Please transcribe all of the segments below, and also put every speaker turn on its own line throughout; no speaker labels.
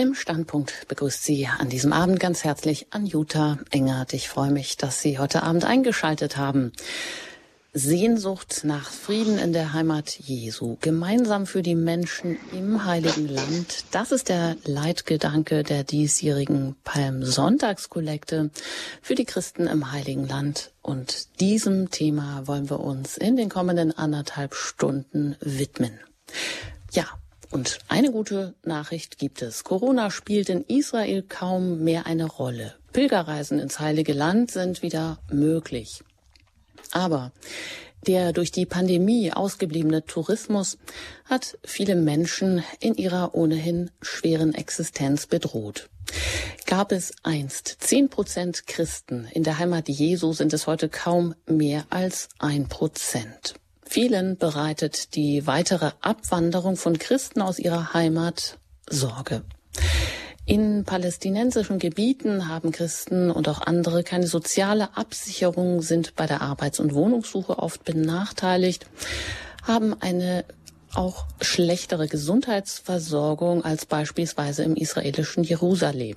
Im Standpunkt begrüßt Sie an diesem Abend ganz herzlich Anjuta Engert. Ich freue mich, dass Sie heute Abend eingeschaltet haben. Sehnsucht nach Frieden in der Heimat Jesu, gemeinsam für die Menschen im Heiligen Land. Das ist der Leitgedanke der diesjährigen Palmsonntagskollekte für die Christen im Heiligen Land. Und diesem Thema wollen wir uns in den kommenden anderthalb Stunden widmen. Ja, und eine gute Nachricht gibt es. Corona spielt in Israel kaum mehr eine Rolle. Pilgerreisen ins Heilige Land sind wieder möglich. Aber der durch die Pandemie ausgebliebene Tourismus hat viele Menschen in ihrer ohnehin schweren Existenz bedroht. Gab es einst zehn Prozent Christen in der Heimat Jesu, sind es heute kaum mehr als ein Prozent. Vielen bereitet die weitere Abwanderung von Christen aus ihrer Heimat Sorge. In palästinensischen Gebieten haben Christen und auch andere keine soziale Absicherung, sind bei der Arbeits- und Wohnungssuche oft benachteiligt, haben eine auch schlechtere Gesundheitsversorgung als beispielsweise im israelischen Jerusalem.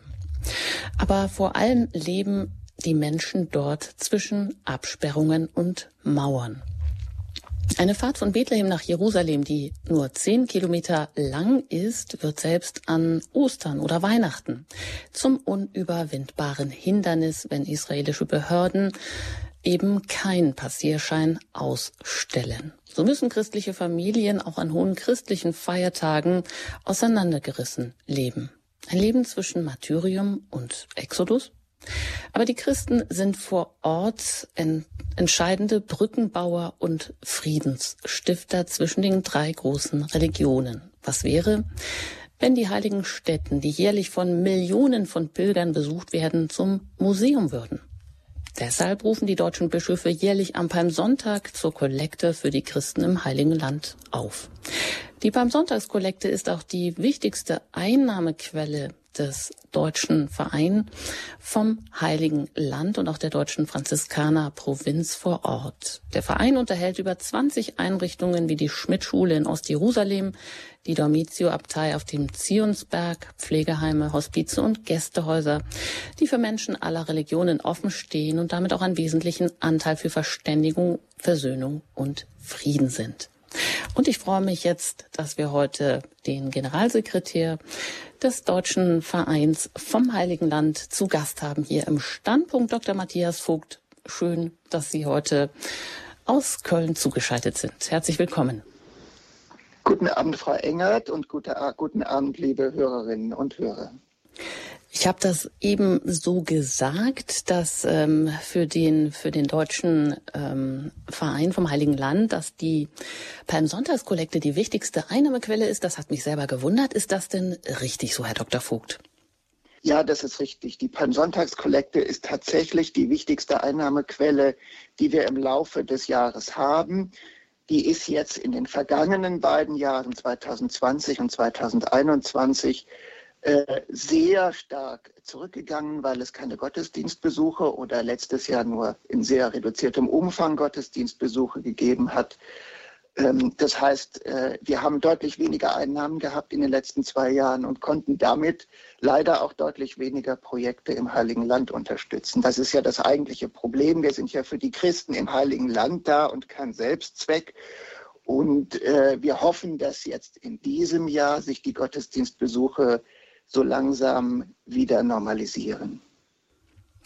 Aber vor allem leben die Menschen dort zwischen Absperrungen und Mauern. Eine Fahrt von Bethlehem nach Jerusalem, die nur zehn Kilometer lang ist, wird selbst an Ostern oder Weihnachten zum unüberwindbaren Hindernis, wenn israelische Behörden eben keinen Passierschein ausstellen. So müssen christliche Familien auch an hohen christlichen Feiertagen auseinandergerissen leben. Ein Leben zwischen Martyrium und Exodus? Aber die Christen sind vor Ort entscheidende Brückenbauer und Friedensstifter zwischen den drei großen Religionen. Was wäre, wenn die heiligen Stätten, die jährlich von Millionen von Pilgern besucht werden, zum Museum würden? Deshalb rufen die deutschen Bischöfe jährlich am Palmsonntag zur Kollekte für die Christen im Heiligen Land auf. Die Palmsonntagskollekte ist auch die wichtigste Einnahmequelle des deutschen Verein vom Heiligen Land und auch der deutschen Franziskaner Provinz vor Ort. Der Verein unterhält über 20 Einrichtungen wie die Schmidt-Schule in Ostjerusalem, die Dormitio-Abtei auf dem Zionsberg, Pflegeheime, Hospize und Gästehäuser, die für Menschen aller Religionen offen stehen und damit auch einen wesentlichen Anteil für Verständigung, Versöhnung und Frieden sind. Und ich freue mich jetzt, dass wir heute den Generalsekretär des Deutschen Vereins vom Heiligen Land zu Gast haben hier im Standpunkt Dr. Matthias Vogt. Schön, dass Sie heute aus Köln zugeschaltet sind. Herzlich willkommen.
Guten Abend, Frau Engert, und guten Abend, liebe Hörerinnen und Hörer.
Ich habe das eben so gesagt, dass ähm, für den für den deutschen ähm, Verein vom Heiligen Land, dass die Palmsonntagskollekte die wichtigste Einnahmequelle ist. Das hat mich selber gewundert. Ist das denn richtig so, Herr Dr. Vogt?
Ja, das ist richtig. Die Palmsonntagskollekte ist tatsächlich die wichtigste Einnahmequelle, die wir im Laufe des Jahres haben. Die ist jetzt in den vergangenen beiden Jahren 2020 und 2021 äh, sehr stark zurückgegangen, weil es keine Gottesdienstbesuche oder letztes Jahr nur in sehr reduziertem Umfang Gottesdienstbesuche gegeben hat. Ähm, das heißt, äh, wir haben deutlich weniger Einnahmen gehabt in den letzten zwei Jahren und konnten damit leider auch deutlich weniger Projekte im Heiligen Land unterstützen. Das ist ja das eigentliche Problem. Wir sind ja für die Christen im Heiligen Land da und kein Selbstzweck. Und äh, wir hoffen, dass jetzt in diesem Jahr sich die Gottesdienstbesuche so langsam wieder normalisieren.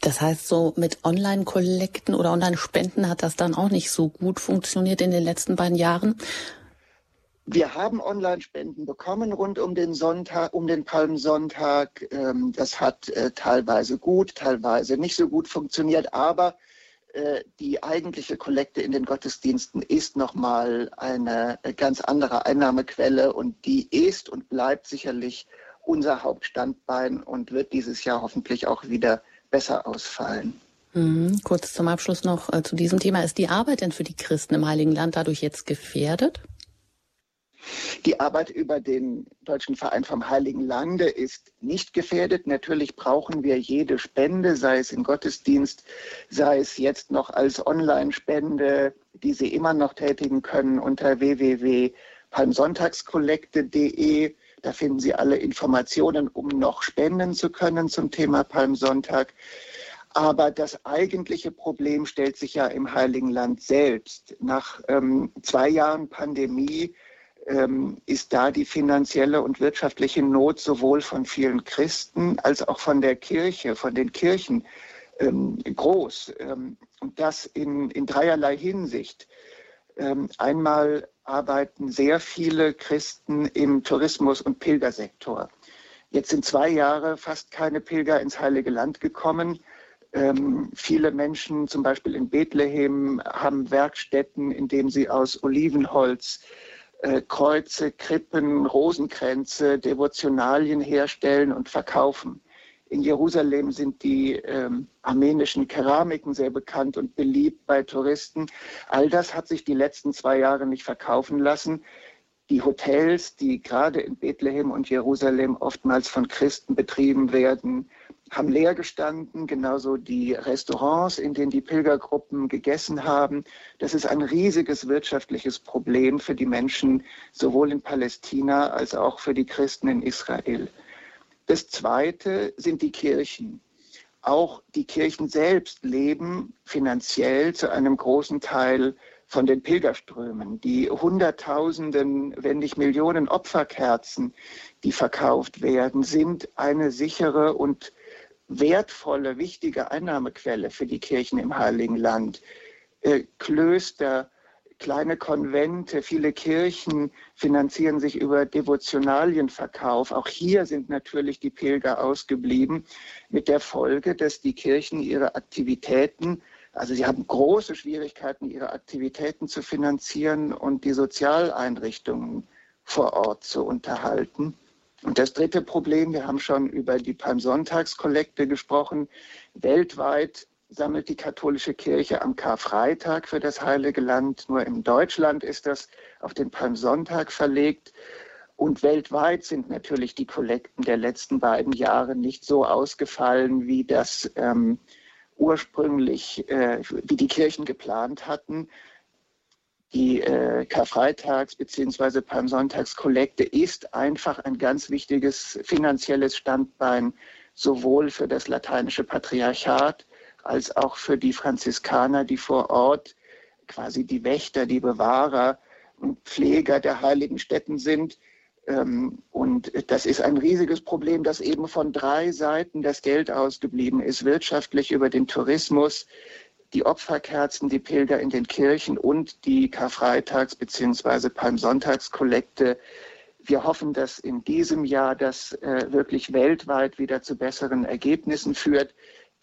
Das heißt, so mit Online-Kollekten oder Online-Spenden hat das dann auch nicht so gut funktioniert in den letzten beiden Jahren?
Wir haben Online-Spenden bekommen rund um den Sonntag, um den Palmsonntag. Ähm, das hat äh, teilweise gut, teilweise nicht so gut funktioniert, aber äh, die eigentliche Kollekte in den Gottesdiensten ist nochmal eine äh, ganz andere Einnahmequelle und die ist und bleibt sicherlich unser Hauptstandbein und wird dieses Jahr hoffentlich auch wieder besser ausfallen.
Mhm. Kurz zum Abschluss noch äh, zu diesem Thema. Ist die Arbeit denn für die Christen im Heiligen Land dadurch jetzt gefährdet?
Die Arbeit über den Deutschen Verein vom Heiligen Lande ist nicht gefährdet. Natürlich brauchen wir jede Spende, sei es im Gottesdienst, sei es jetzt noch als Online-Spende, die Sie immer noch tätigen können unter www.palmsonntagskollekte.de Da finden Sie alle Informationen, um noch spenden zu können zum Thema Palmsonntag. Aber das eigentliche Problem stellt sich ja im Heiligen Land selbst. Nach ähm, zwei Jahren Pandemie ähm, ist da die finanzielle und wirtschaftliche Not sowohl von vielen Christen als auch von der Kirche, von den Kirchen ähm, groß. Ähm, und das in, in dreierlei Hinsicht. Ähm, einmal arbeiten sehr viele Christen im Tourismus- und Pilgersektor. Jetzt sind zwei Jahre fast keine Pilger ins Heilige Land gekommen. Ähm, viele Menschen, zum Beispiel in Bethlehem, haben Werkstätten, in denen sie aus Olivenholz äh, Kreuze, Krippen, Rosenkränze, Devotionalien herstellen und verkaufen. In Jerusalem sind die ähm, armenischen Keramiken sehr bekannt und beliebt bei Touristen. All das hat sich die letzten zwei Jahre nicht verkaufen lassen. Die Hotels, die gerade in Bethlehem und Jerusalem oftmals von Christen betrieben werden, haben leer gestanden, genauso die Restaurants, in denen die Pilgergruppen gegessen haben. Das ist ein riesiges wirtschaftliches Problem für die Menschen sowohl in Palästina als auch für die Christen in Israel. Das Zweite sind die Kirchen. Auch die Kirchen selbst leben finanziell zu einem großen Teil von den Pilgerströmen. Die Hunderttausenden, wenn nicht Millionen Opferkerzen, die verkauft werden, sind eine sichere und wertvolle, wichtige Einnahmequelle für die Kirchen im Heiligen Land. Äh, Klöster, kleine Konvente, viele Kirchen finanzieren sich über Devotionalienverkauf. Auch hier sind natürlich die Pilger ausgeblieben, mit der Folge, dass die Kirchen ihre Aktivitäten, also sie haben große Schwierigkeiten, ihre Aktivitäten zu finanzieren und die Sozialeinrichtungen vor Ort zu unterhalten. Und das dritte Problem, wir haben schon über die Palmsonntagskollekte gesprochen. Weltweit sammelt die katholische Kirche am Karfreitag für das Heilige Land. Nur in Deutschland ist das auf den Palmsonntag verlegt. Und weltweit sind natürlich die Kollekten der letzten beiden Jahre nicht so ausgefallen, wie das ähm, ursprünglich, äh, wie die Kirchen geplant hatten. Die äh, Karfreitags- bzw. Palmsonntagskollekte ist einfach ein ganz wichtiges finanzielles Standbein, sowohl für das lateinische Patriarchat als auch für die Franziskaner, die vor Ort quasi die Wächter, die Bewahrer und Pfleger der heiligen Stätten sind. Ähm, und das ist ein riesiges Problem, dass eben von drei Seiten das Geld ausgeblieben ist, wirtschaftlich über den Tourismus, die Opferkerzen, die Pilger in den Kirchen und die Karfreitags- bzw. Palmsonntagskollekte. Wir hoffen, dass in diesem Jahr das äh, wirklich weltweit wieder zu besseren Ergebnissen führt.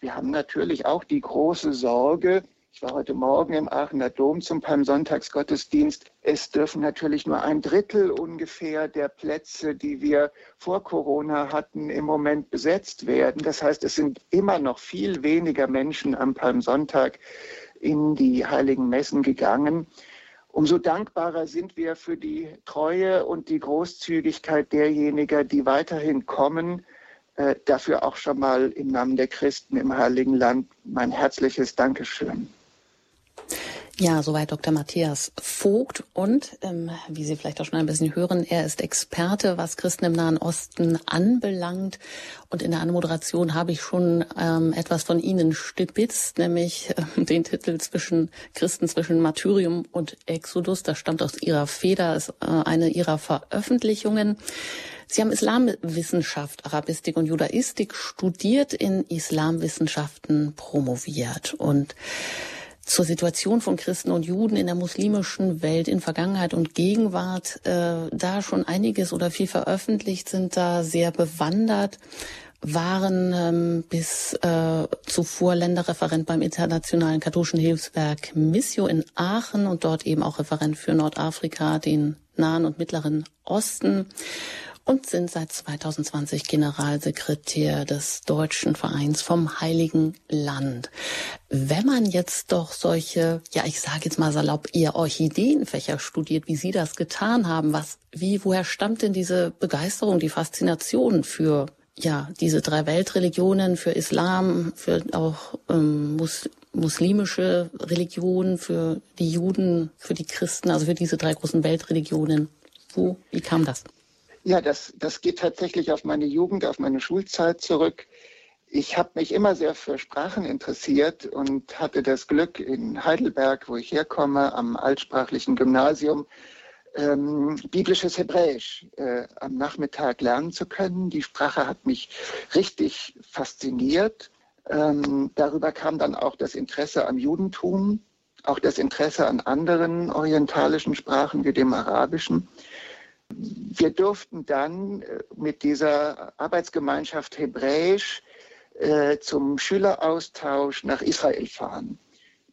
Wir haben natürlich auch die große Sorge, ich war heute Morgen im Aachener Dom zum Palmsonntagsgottesdienst. Es dürfen natürlich nur ein Drittel ungefähr der Plätze, die wir vor Corona hatten, im Moment besetzt werden. Das heißt, es sind immer noch viel weniger Menschen am Palmsonntag in die heiligen Messen gegangen. Umso dankbarer sind wir für die Treue und die Großzügigkeit derjenigen, die weiterhin kommen äh, dafür auch schon mal im Namen der Christen im Heiligen Land mein herzliches Dankeschön.
Ja, soweit Dr. Matthias Vogt. Und ähm, wie Sie vielleicht auch schon ein bisschen hören, er ist Experte, was Christen im Nahen Osten anbelangt. Und in der Anmoderation habe ich schon ähm, etwas von Ihnen stibitzt, nämlich äh, den Titel zwischen Christen zwischen Martyrium und Exodus. Das stammt aus Ihrer Feder, ist äh, eine Ihrer Veröffentlichungen. Sie haben Islamwissenschaft, Arabistik und Judaistik studiert, in Islamwissenschaften promoviert. Und zur Situation von Christen und Juden in der muslimischen Welt in Vergangenheit und Gegenwart äh, da schon einiges oder viel veröffentlicht sind, da sehr bewandert waren ähm, bis äh, zuvor Länderreferent beim Internationalen Katholischen Hilfswerk Missio in Aachen und dort eben auch Referent für Nordafrika, den Nahen und Mittleren Osten und sind seit 2020 Generalsekretär des Deutschen Vereins vom Heiligen Land. Wenn man jetzt doch solche, ja, ich sage jetzt mal salopp, eher Orchideenfächer studiert, wie Sie das getan haben, was, wie, woher stammt denn diese Begeisterung, die Faszination für ja, diese drei Weltreligionen, für Islam, für auch ähm, Mus muslimische Religionen, für die Juden, für die Christen, also für diese drei großen Weltreligionen. Wo, wie kam das?
Ja, das, das geht tatsächlich auf meine Jugend, auf meine Schulzeit zurück. Ich habe mich immer sehr für Sprachen interessiert und hatte das Glück in Heidelberg, wo ich herkomme, am altsprachlichen Gymnasium, ähm, biblisches Hebräisch äh, am Nachmittag lernen zu können. Die Sprache hat mich richtig fasziniert. Ähm, darüber kam dann auch das Interesse am Judentum, auch das Interesse an anderen orientalischen Sprachen wie dem Arabischen. Wir durften dann äh, mit dieser Arbeitsgemeinschaft Hebräisch äh, zum Schüleraustausch nach Israel fahren.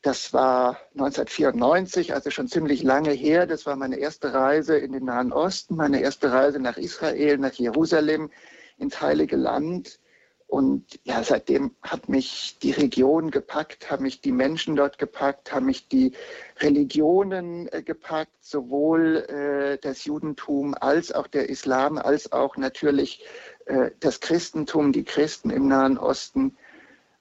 Das war 1994, also schon ziemlich lange her. Das war meine erste Reise in den Nahen Osten, meine erste Reise nach Israel, nach Jerusalem, ins Heilige Land. Und ja, seitdem hat mich die Region gepackt, haben mich die Menschen dort gepackt, haben mich die Religionen äh, gepackt, sowohl äh, das Judentum als auch der Islam, als auch natürlich äh, das Christentum, die Christen im Nahen Osten.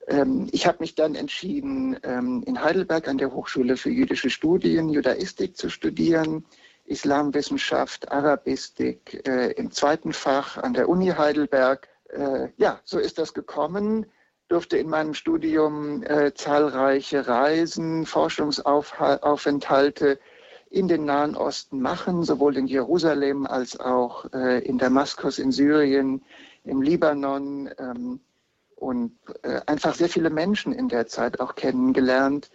Ähm, ich habe mich dann entschieden, ähm, in Heidelberg an der Hochschule für jüdische Studien Judaistik zu studieren, Islamwissenschaft, Arabistik äh, im zweiten Fach an der Uni Heidelberg. Äh, ja, so ist das gekommen durfte in meinem Studium äh, zahlreiche Reisen, Forschungsaufenthalte in den Nahen Osten machen, sowohl in Jerusalem als auch äh, in Damaskus in Syrien, im Libanon, ähm, und äh, einfach sehr viele Menschen in der Zeit auch kennengelernt.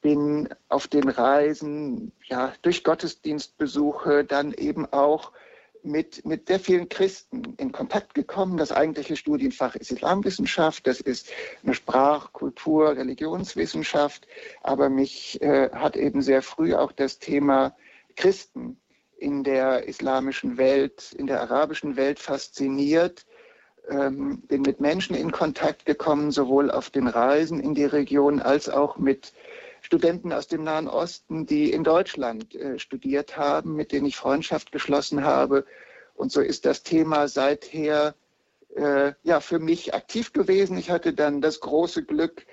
Bin auf den Reisen, ja, durch Gottesdienstbesuche dann eben auch mit, mit sehr vielen Christen in Kontakt gekommen. Das eigentliche Studienfach ist Islamwissenschaft, das ist eine Sprach-, Kultur-, Religionswissenschaft. Aber mich äh, hat eben sehr früh auch das Thema Christen in der islamischen Welt, in der arabischen Welt fasziniert ähm, bin mit Menschen in Kontakt gekommen, sowohl auf den Reisen in die Region als auch mit Studenten aus dem Nahen Osten, die in Deutschland äh, studiert haben, mit denen ich Freundschaft geschlossen habe. Und so ist das Thema seither äh, ja für mich aktiv gewesen. Ich hatte dann das große Glück,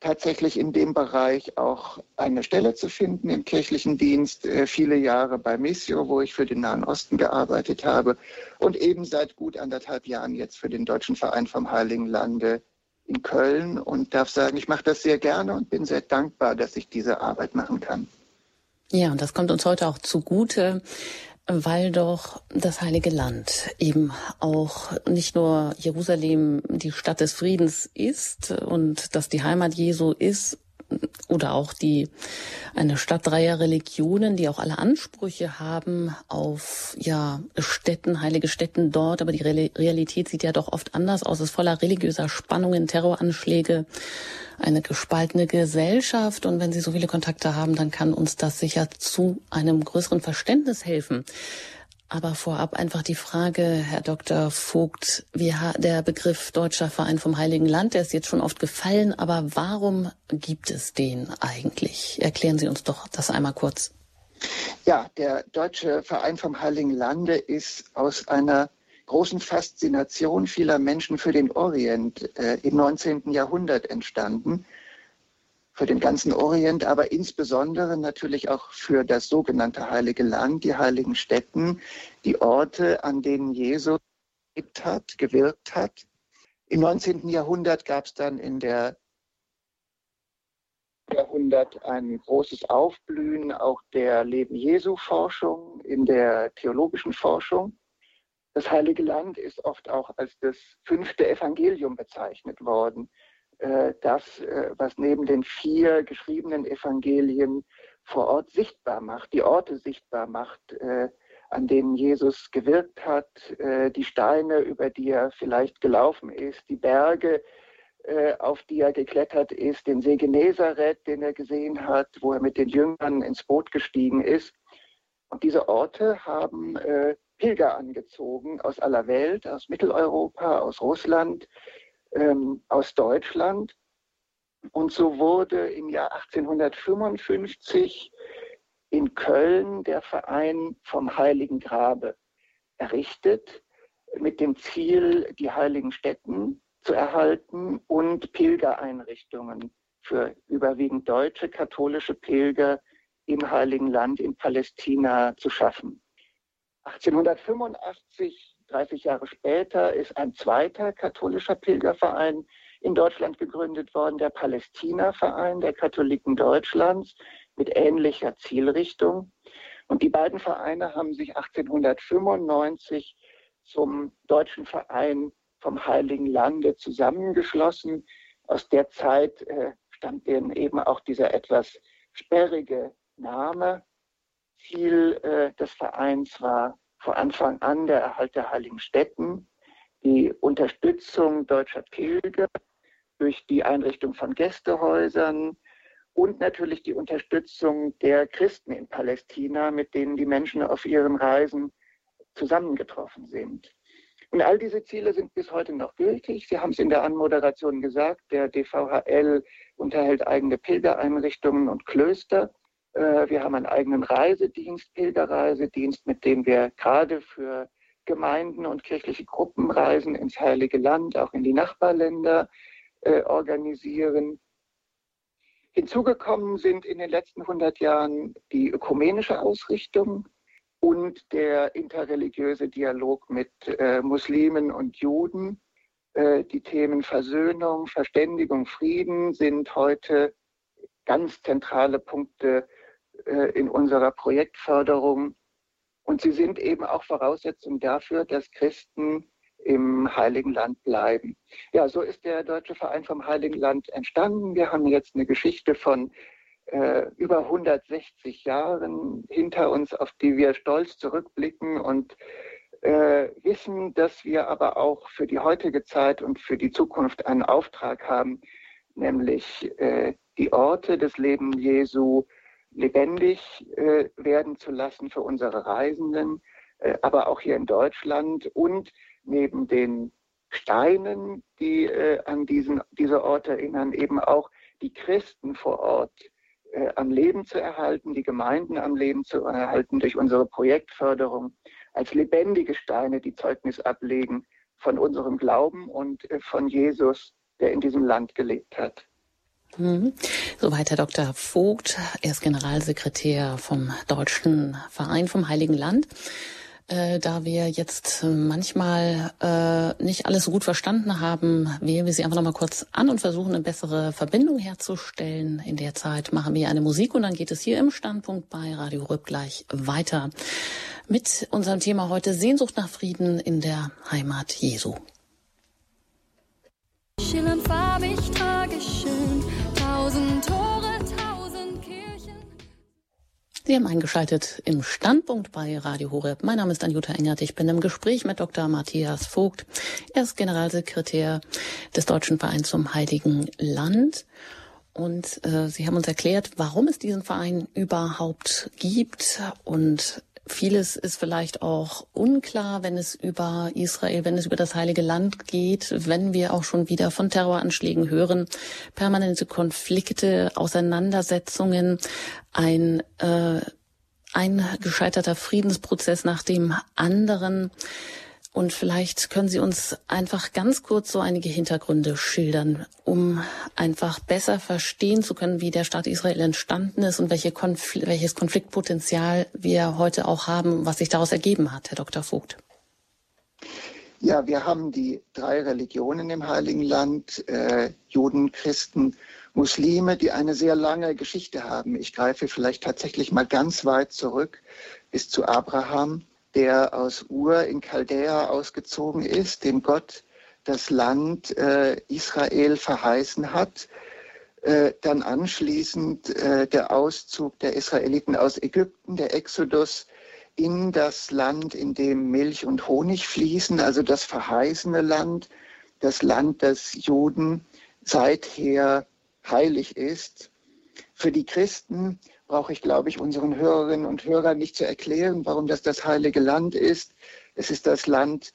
tatsächlich in dem Bereich auch eine Stelle zu finden im kirchlichen Dienst, äh, viele Jahre bei Missio, wo ich für den Nahen Osten gearbeitet habe und eben seit gut anderthalb Jahren jetzt für den Deutschen Verein vom Heiligen Lande in Köln und darf sagen, ich mache das sehr gerne und bin sehr dankbar, dass ich diese Arbeit machen kann.
Ja, und das kommt uns heute auch zugute weil doch das Heilige Land eben auch nicht nur Jerusalem die Stadt des Friedens ist und dass die Heimat Jesu ist, oder auch die eine Stadt dreier Religionen, die auch alle Ansprüche haben auf ja Städten, heilige Städten dort, aber die Realität sieht ja doch oft anders aus, ist voller religiöser Spannungen, Terroranschläge, eine gespaltene Gesellschaft. Und wenn Sie so viele Kontakte haben, dann kann uns das sicher zu einem größeren Verständnis helfen. Aber vorab einfach die Frage, Herr Dr. Vogt, wie der Begriff Deutscher Verein vom Heiligen Land, der ist jetzt schon oft gefallen, aber warum gibt es den eigentlich? Erklären Sie uns doch das einmal kurz.
Ja, der Deutsche Verein vom Heiligen Lande ist aus einer großen Faszination vieler Menschen für den Orient äh, im 19. Jahrhundert entstanden für den ganzen Orient, aber insbesondere natürlich auch für das sogenannte Heilige Land, die heiligen Städten, die Orte, an denen Jesus gelebt hat, gewirkt hat. Im 19. Jahrhundert gab es dann in der Jahrhundert ein großes Aufblühen auch der Leben Jesu Forschung, in der theologischen Forschung. Das Heilige Land ist oft auch als das fünfte Evangelium bezeichnet worden. Äh, das, äh, was neben den vier geschriebenen Evangelien vor Ort sichtbar macht, die Orte sichtbar macht, äh, an denen Jesus gewirkt hat, die Steine, über die er vielleicht gelaufen ist, die Berge, auf die er geklettert ist, den See Genezareth, den er gesehen hat, wo er mit den Jüngern ins Boot gestiegen ist. Und diese Orte haben Pilger angezogen aus aller Welt, aus Mitteleuropa, aus Russland, ähm, aus Deutschland. Und so wurde im Jahr 1855 in Köln der Verein vom Heiligen Grabe errichtet, mit dem Ziel, die heiligen Stätten zu erhalten und Pilgereinrichtungen für überwiegend deutsche katholische Pilger im Heiligen Land in Palästina zu schaffen. 1885, 30 Jahre später, ist ein zweiter katholischer Pilgerverein in Deutschland gegründet worden, der Palästina-Verein der Katholiken Deutschlands mit ähnlicher Zielrichtung. Und die beiden Vereine haben sich 1895 zum Deutschen Verein vom Heiligen Lande zusammengeschlossen. Aus der Zeit äh, stammt denen eben auch dieser etwas sperrige Name. Ziel äh, des Vereins war vor Anfang an der Erhalt der heiligen Stätten, die Unterstützung deutscher Pilger durch die Einrichtung von Gästehäusern und natürlich die Unterstützung der Christen in Palästina, mit denen die Menschen auf ihren Reisen zusammengetroffen sind. Und all diese Ziele sind bis heute noch gültig. Sie haben es in der Anmoderation gesagt, der DVHL unterhält eigene Pilgereinrichtungen und Klöster. Äh, wir haben einen eigenen Reisedienst, Pilgerreisedienst, mit dem wir gerade für Gemeinden und kirchliche Gruppen Reisen ins Heilige Land, auch in die Nachbarländer äh, organisieren. Hinzugekommen sind in den letzten 100 Jahren die ökumenische Ausrichtung und der interreligiöse Dialog mit äh, Muslimen und Juden. Äh, die Themen Versöhnung, Verständigung, Frieden sind heute ganz zentrale Punkte in unserer Projektförderung. Und sie sind eben auch Voraussetzung dafür, dass Christen im Heiligen Land bleiben. Ja, so ist der Deutsche Verein vom Heiligen Land entstanden. Wir haben jetzt eine Geschichte von äh, über 160 Jahren hinter uns, auf die wir stolz zurückblicken und äh, wissen, dass wir aber auch für die heutige Zeit und für die Zukunft einen Auftrag haben, nämlich äh, die Orte des Lebens Jesu lebendig äh, werden zu lassen für unsere Reisenden, äh, aber auch hier in Deutschland und neben den Steinen, die äh, an diesen, diese Orte erinnern, eben auch die Christen vor Ort äh, am Leben zu erhalten, die Gemeinden am Leben zu erhalten durch unsere Projektförderung als lebendige Steine, die Zeugnis ablegen von unserem Glauben und äh, von Jesus, der in diesem Land gelebt hat.
Mhm. Soweit Herr Dr. Vogt. Er ist Generalsekretär vom Deutschen Verein vom Heiligen Land. Äh, da wir jetzt manchmal äh, nicht alles so gut verstanden haben, wählen wir Sie einfach nochmal kurz an und versuchen eine bessere Verbindung herzustellen. In der Zeit machen wir eine Musik und dann geht es hier im Standpunkt bei Radio Rüb gleich weiter mit unserem Thema heute Sehnsucht nach Frieden in der Heimat Jesu. Schillernd farbig, tragisch schön, tausend Tore, tausend Kirchen. Sie haben eingeschaltet im Standpunkt bei Radio Horeb. Mein Name ist Anjuta Engert. Ich bin im Gespräch mit Dr. Matthias Vogt. Er ist Generalsekretär des Deutschen Vereins zum Heiligen Land. Und äh, Sie haben uns erklärt, warum es diesen Verein überhaupt gibt und Vieles ist vielleicht auch unklar, wenn es über Israel, wenn es über das Heilige Land geht, wenn wir auch schon wieder von Terroranschlägen hören, permanente Konflikte, Auseinandersetzungen, ein äh, ein gescheiterter Friedensprozess nach dem anderen. Und vielleicht können Sie uns einfach ganz kurz so einige Hintergründe schildern, um einfach besser verstehen zu können, wie der Staat Israel entstanden ist und welche Konfl welches Konfliktpotenzial wir heute auch haben, was sich daraus ergeben hat, Herr Dr. Vogt.
Ja, wir haben die drei Religionen im Heiligen Land, äh, Juden, Christen, Muslime, die eine sehr lange Geschichte haben. Ich greife vielleicht tatsächlich mal ganz weit zurück bis zu Abraham der aus Ur in Chaldea ausgezogen ist, dem Gott das Land äh, Israel verheißen hat. Äh, dann anschließend äh, der Auszug der Israeliten aus Ägypten, der Exodus in das Land, in dem Milch und Honig fließen, also das verheißene Land, das Land, das Juden seither heilig ist. Für die Christen brauche ich, glaube ich, unseren Hörerinnen und Hörern nicht zu erklären, warum das das heilige Land ist. Es ist das Land,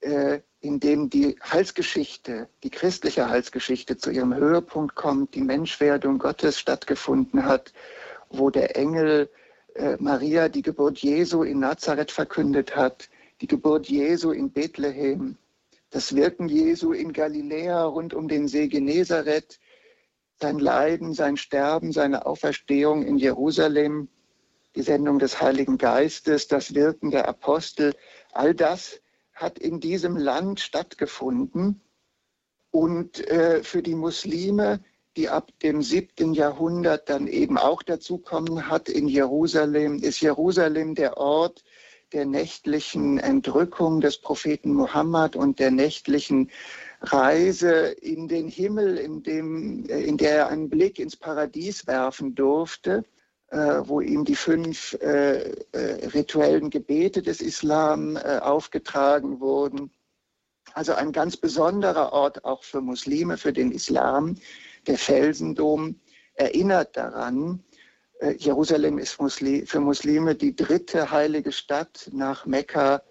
äh, in dem die Heilsgeschichte, die christliche Heilsgeschichte zu ihrem Höhepunkt kommt, die Menschwerdung Gottes stattgefunden hat, wo der Engel äh, Maria die Geburt Jesu in Nazareth verkündet hat, die Geburt Jesu in Bethlehem, das Wirken Jesu in Galiläa rund um den See Genezareth, sein Leiden, sein Sterben, seine Auferstehung in Jerusalem die Sendung des Heiligen Geistes, das Wirken der Apostel, all das hat in diesem Land stattgefunden. Und äh, für die Muslime, die ab dem siebten Jahrhundert dann eben auch dazukommen hat in Jerusalem, ist Jerusalem der Ort der nächtlichen Entrückung des Propheten Mohammed und der nächtlichen Reise in den Himmel, in, dem, äh, in der er einen Blick ins Paradies werfen durfte, äh, wo ihm die fünf äh, rituellen Gebete des Islam aufgetragen wurden. Also ein ganz besonderer Ort auch für Muslime, für den Islam. Der Felsendom erinnert daran, Jerusalem ist Muslim, für Muslime die dritte heilige Stadt nach Mekka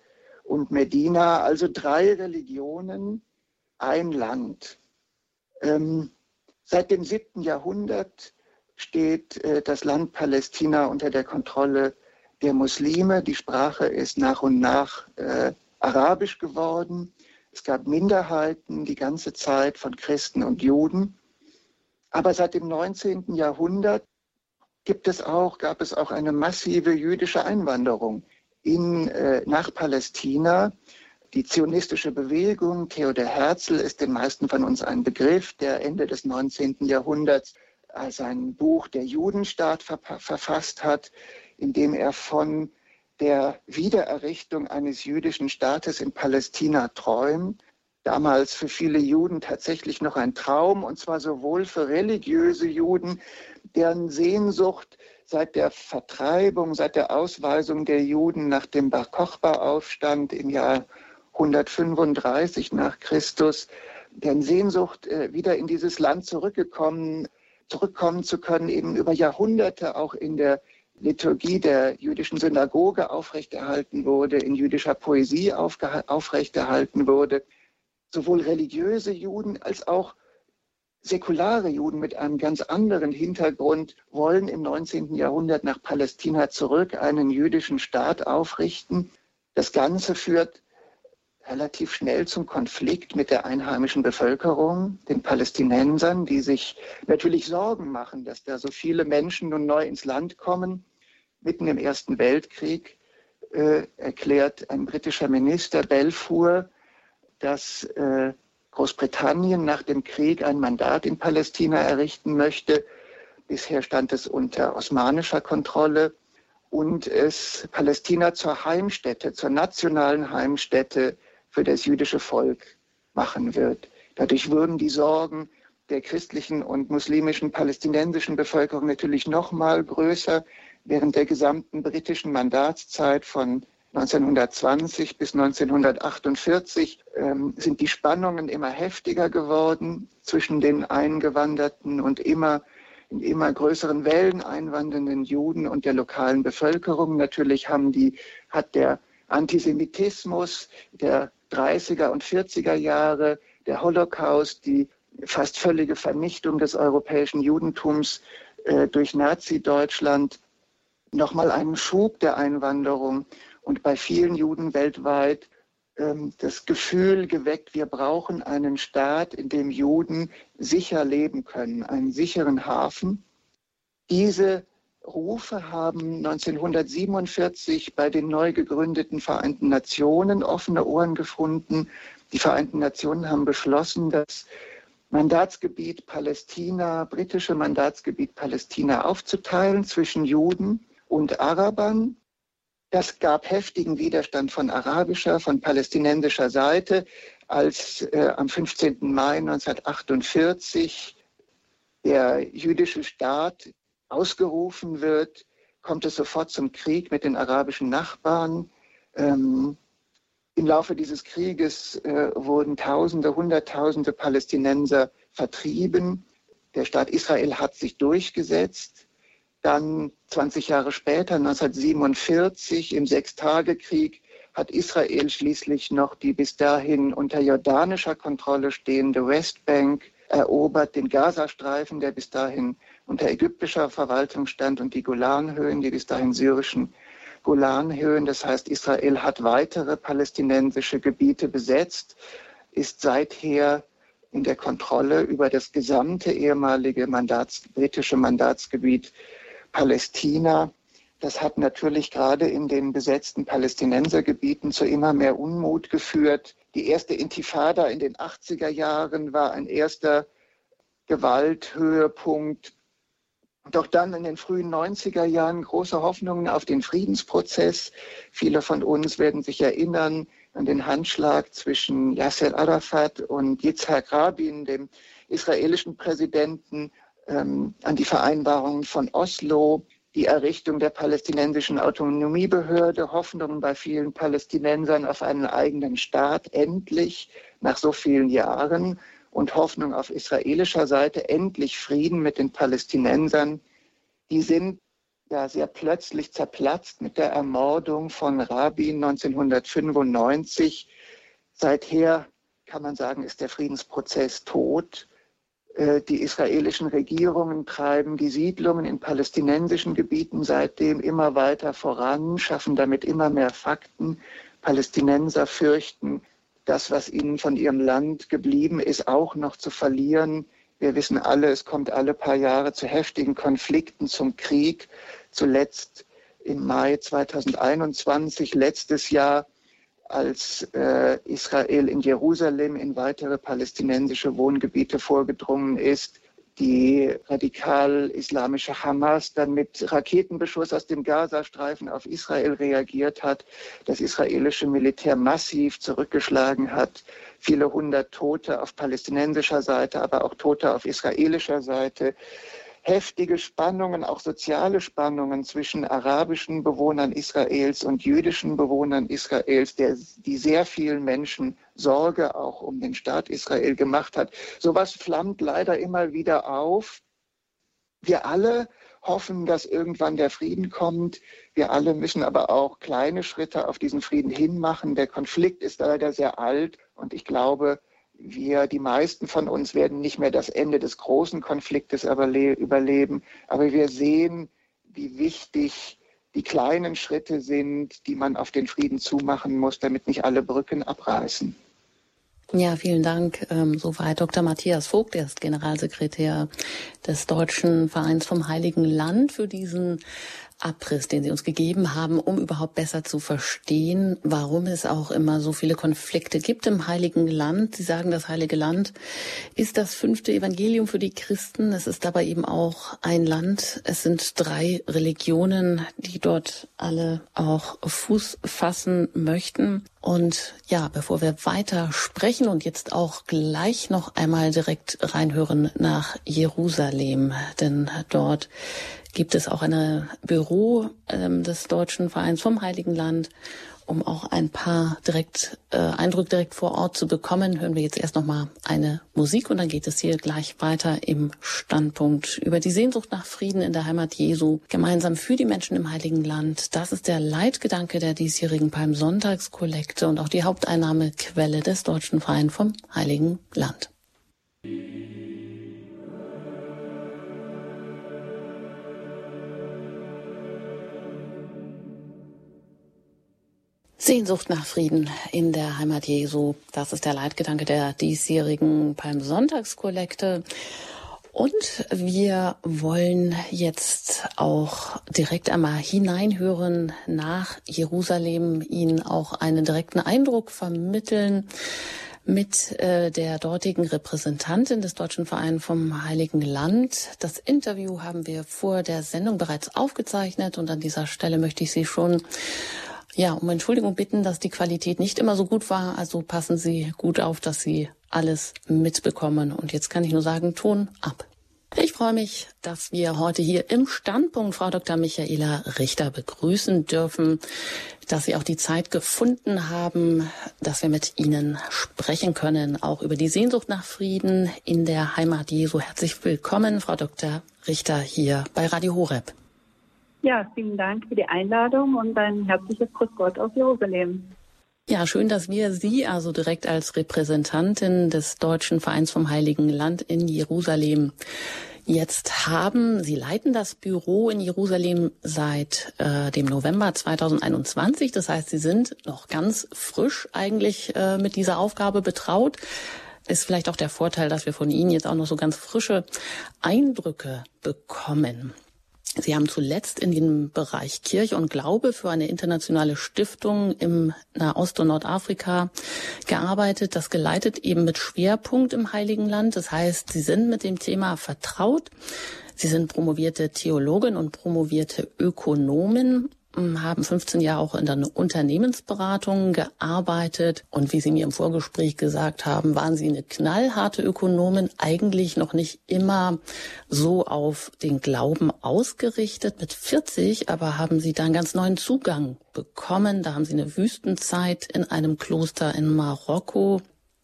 und Medina, also drei Religionen, ein Land. Ähm, seit dem siebten Jahrhundert steht äh, das Land Palästina unter der Kontrolle der Muslime. Die Sprache ist nach und nach äh, arabisch geworden. Es gab Minderheiten die ganze Zeit von Christen und Juden. Aber seit dem 19. Jahrhundert gibt es auch, gab es auch eine massive jüdische Einwanderung in, äh, nach Palästina. Die zionistische Bewegung, Theodor Herzl ist den meisten von uns ein Begriff, der Ende des 19. Jahrhunderts sein Buch Der Judenstaat ver verfasst hat, in dem er von der Wiedererrichtung eines jüdischen Staates in Palästina träumt. Damals für viele Juden tatsächlich noch ein Traum, und zwar sowohl für religiöse Juden, deren Sehnsucht seit der Vertreibung, seit der Ausweisung der Juden nach dem Bar Kochba-Aufstand im Jahr 135 nach Christus, deren Sehnsucht, äh, wieder in dieses Land zurückgekommen, zurückkommen zu können, eben über Jahrhunderte auch in der Liturgie der jüdischen Synagoge aufrechterhalten wurde, in jüdischer Poesie aufrechterhalten wurde. Sowohl religiöse Juden als auch säkulare Juden mit einem ganz anderen Hintergrund wollen im 19. Jahrhundert nach Palästina zurück einen jüdischen Staat aufrichten. Das Ganze führt relativ schnell zum Konflikt mit der einheimischen Bevölkerung, den Palästinensern, die sich natürlich Sorgen machen, dass da so viele Menschen nun neu ins Land kommen. Mitten im Ersten Weltkrieg äh, erklärt ein britischer Minister Belfour, dass äh, Großbritannien nach dem Krieg ein Mandat in Palästina errichten möchte. Bisher stand es unter osmanischer Kontrolle und es Palästina zur Heimstätte, zur nationalen Heimstätte für das jüdische Volk machen wird. Dadurch würden die Sorgen der christlichen und muslimischen palästinensischen Bevölkerung natürlich noch mal größer. Während der gesamten britischen Mandatszeit von 1920 bis 1948 ähm, sind die Spannungen immer heftiger geworden zwischen den eingewanderten und immer in immer größeren Wellen einwandernden Juden und der lokalen Bevölkerung. Natürlich haben die, hat der Antisemitismus der 30er und 40er Jahre, der Holocaust, die fast völlige Vernichtung des europäischen Judentums äh, durch Nazi-Deutschland nochmal einen Schub der Einwanderung und bei vielen Juden weltweit ähm, das Gefühl geweckt, wir brauchen einen Staat, in dem Juden sicher leben können, einen sicheren Hafen. Diese Rufe haben 1947 bei den neu gegründeten Vereinten Nationen offene Ohren gefunden. Die Vereinten Nationen haben beschlossen, das Mandatsgebiet Palästina, britische Mandatsgebiet Palästina aufzuteilen zwischen Juden und Arabern. Das gab heftigen Widerstand von arabischer, von palästinensischer Seite, als äh, am 15. Mai 1948 der jüdische Staat ausgerufen wird, kommt es sofort zum Krieg mit den arabischen Nachbarn. Ähm, Im Laufe dieses Krieges äh, wurden Tausende, Hunderttausende Palästinenser vertrieben. Der Staat Israel hat sich durchgesetzt. Dann 20 Jahre später, 1947, im Sechstagekrieg, hat Israel schließlich noch die bis dahin unter jordanischer Kontrolle stehende Westbank erobert, den Gazastreifen, der bis dahin unter ägyptischer Verwaltung stand und die Golanhöhen, die bis dahin syrischen Golanhöhen. Das heißt, Israel hat weitere palästinensische Gebiete besetzt, ist seither in der Kontrolle über das gesamte ehemalige Mandats, britische Mandatsgebiet Palästina. Das hat natürlich gerade in den besetzten Palästinensergebieten zu immer mehr Unmut geführt. Die erste Intifada in den 80er Jahren war ein erster Gewalthöhepunkt. Doch dann in den frühen 90er Jahren große Hoffnungen auf den Friedensprozess. Viele von uns werden sich erinnern an den Handschlag zwischen Yasser Arafat und Yitzhak Rabin, dem israelischen Präsidenten, ähm, an die Vereinbarungen von Oslo die Errichtung der palästinensischen Autonomiebehörde, Hoffnungen bei vielen Palästinensern auf einen eigenen Staat, endlich nach so vielen Jahren und Hoffnung auf israelischer Seite, endlich Frieden mit den Palästinensern, die sind ja sehr plötzlich zerplatzt mit der Ermordung von Rabin 1995. Seither kann man sagen, ist der Friedensprozess tot. Äh, die israelischen Regierungen treiben die Siedlungen in palästinensischen Gebieten seitdem immer weiter voran, schaffen damit immer mehr Fakten. Palästinenser fürchten, das, was ihnen von ihrem Land geblieben ist, auch noch zu verlieren. Wir wissen alle, es kommt alle paar Jahre zu heftigen Konflikten, zum Krieg. Zuletzt im Mai 2021, letztes Jahr, als äh, Israel in Jerusalem in weitere palästinensische Wohngebiete vorgedrungen ist, die radikal-islamische Hamas dann mit Raketenbeschuss aus dem Gazastreifen auf Israel reagiert hat, das israelische Militär massiv zurückgeschlagen hat, viele hundert Tote auf palästinensischer Seite, aber auch Tote auf israelischer Seite heftige Spannungen, auch soziale Spannungen zwischen arabischen Bewohnern Israels und jüdischen Bewohnern Israels, der, die sehr vielen Menschen Sorge auch um den Staat Israel gemacht hat. Sowas flammt leider immer wieder auf. Wir alle hoffen, dass irgendwann der Frieden kommt. Wir alle müssen aber auch kleine Schritte auf diesen Frieden hinmachen. Der Konflikt ist leider sehr alt und ich glaube, wir, die meisten von uns werden nicht mehr das Ende des großen Konfliktes überleben, aber wir sehen, wie wichtig die kleinen Schritte sind, die man auf den Frieden zumachen muss, damit nicht alle Brücken abreißen.
Ja, vielen Dank. Ähm, soweit Dr. Matthias Vogt, er ist Generalsekretär des Deutschen Vereins vom Heiligen Land für diesen Abriss, den Sie uns gegeben haben, um überhaupt besser zu verstehen, warum es auch immer so viele Konflikte gibt im Heiligen Land. Sie sagen, das Heilige Land ist das fünfte Evangelium für die Christen. Es ist dabei eben auch ein Land. Es sind drei Religionen, die dort alle auch Fuß fassen möchten. Und ja, bevor wir weiter sprechen und jetzt auch gleich noch einmal direkt reinhören nach Jerusalem, denn dort gibt es auch ein Büro ähm, des Deutschen Vereins vom Heiligen Land. Um auch ein paar direkt äh, Eindrücke direkt vor Ort zu bekommen, hören wir jetzt erst noch mal eine Musik und dann geht es hier gleich weiter im Standpunkt über die Sehnsucht nach Frieden in der Heimat Jesu gemeinsam für die Menschen im Heiligen Land. Das ist der Leitgedanke der diesjährigen Palmsonntagskollekte und auch die Haupteinnahmequelle des Deutschen Vereins vom Heiligen Land. Sehnsucht nach Frieden in der Heimat Jesu. Das ist der Leitgedanke der diesjährigen Palmsonntagskollekte. Und wir wollen jetzt auch direkt einmal hineinhören nach Jerusalem, Ihnen auch einen direkten Eindruck vermitteln mit äh, der dortigen Repräsentantin des Deutschen Vereins vom Heiligen Land. Das Interview haben wir vor der Sendung bereits aufgezeichnet und an dieser Stelle möchte ich Sie schon ja, um Entschuldigung bitten, dass die Qualität nicht immer so gut war. Also passen Sie gut auf, dass Sie alles mitbekommen. Und jetzt kann ich nur sagen, Ton ab. Ich freue mich, dass wir heute hier im Standpunkt Frau Dr. Michaela Richter begrüßen dürfen, dass Sie auch die Zeit gefunden haben, dass wir mit Ihnen sprechen können, auch über die Sehnsucht nach Frieden in der Heimat Jesu. Herzlich willkommen, Frau Dr. Richter, hier bei Radio Horeb.
Ja, vielen Dank für die Einladung und ein herzliches Grüß Gott aus Jerusalem.
Ja, schön, dass wir Sie also direkt als Repräsentantin des Deutschen Vereins vom Heiligen Land in Jerusalem jetzt haben. Sie leiten das Büro in Jerusalem seit äh, dem November 2021. Das heißt, Sie sind noch ganz frisch eigentlich äh, mit dieser Aufgabe betraut. Ist vielleicht auch der Vorteil, dass wir von Ihnen jetzt auch noch so ganz frische Eindrücke bekommen. Sie haben zuletzt in dem Bereich Kirche und Glaube für eine internationale Stiftung im Nahost- und Nordafrika gearbeitet, das geleitet eben mit Schwerpunkt im Heiligen Land. Das heißt, Sie sind mit dem Thema vertraut. Sie sind promovierte Theologin und promovierte Ökonomin haben 15 Jahre auch in der Unternehmensberatung gearbeitet und wie Sie mir im Vorgespräch gesagt haben, waren Sie eine knallharte Ökonomin, eigentlich noch nicht immer so auf den Glauben ausgerichtet. Mit 40 aber haben Sie da einen ganz neuen Zugang bekommen. Da haben Sie eine Wüstenzeit in einem Kloster in Marokko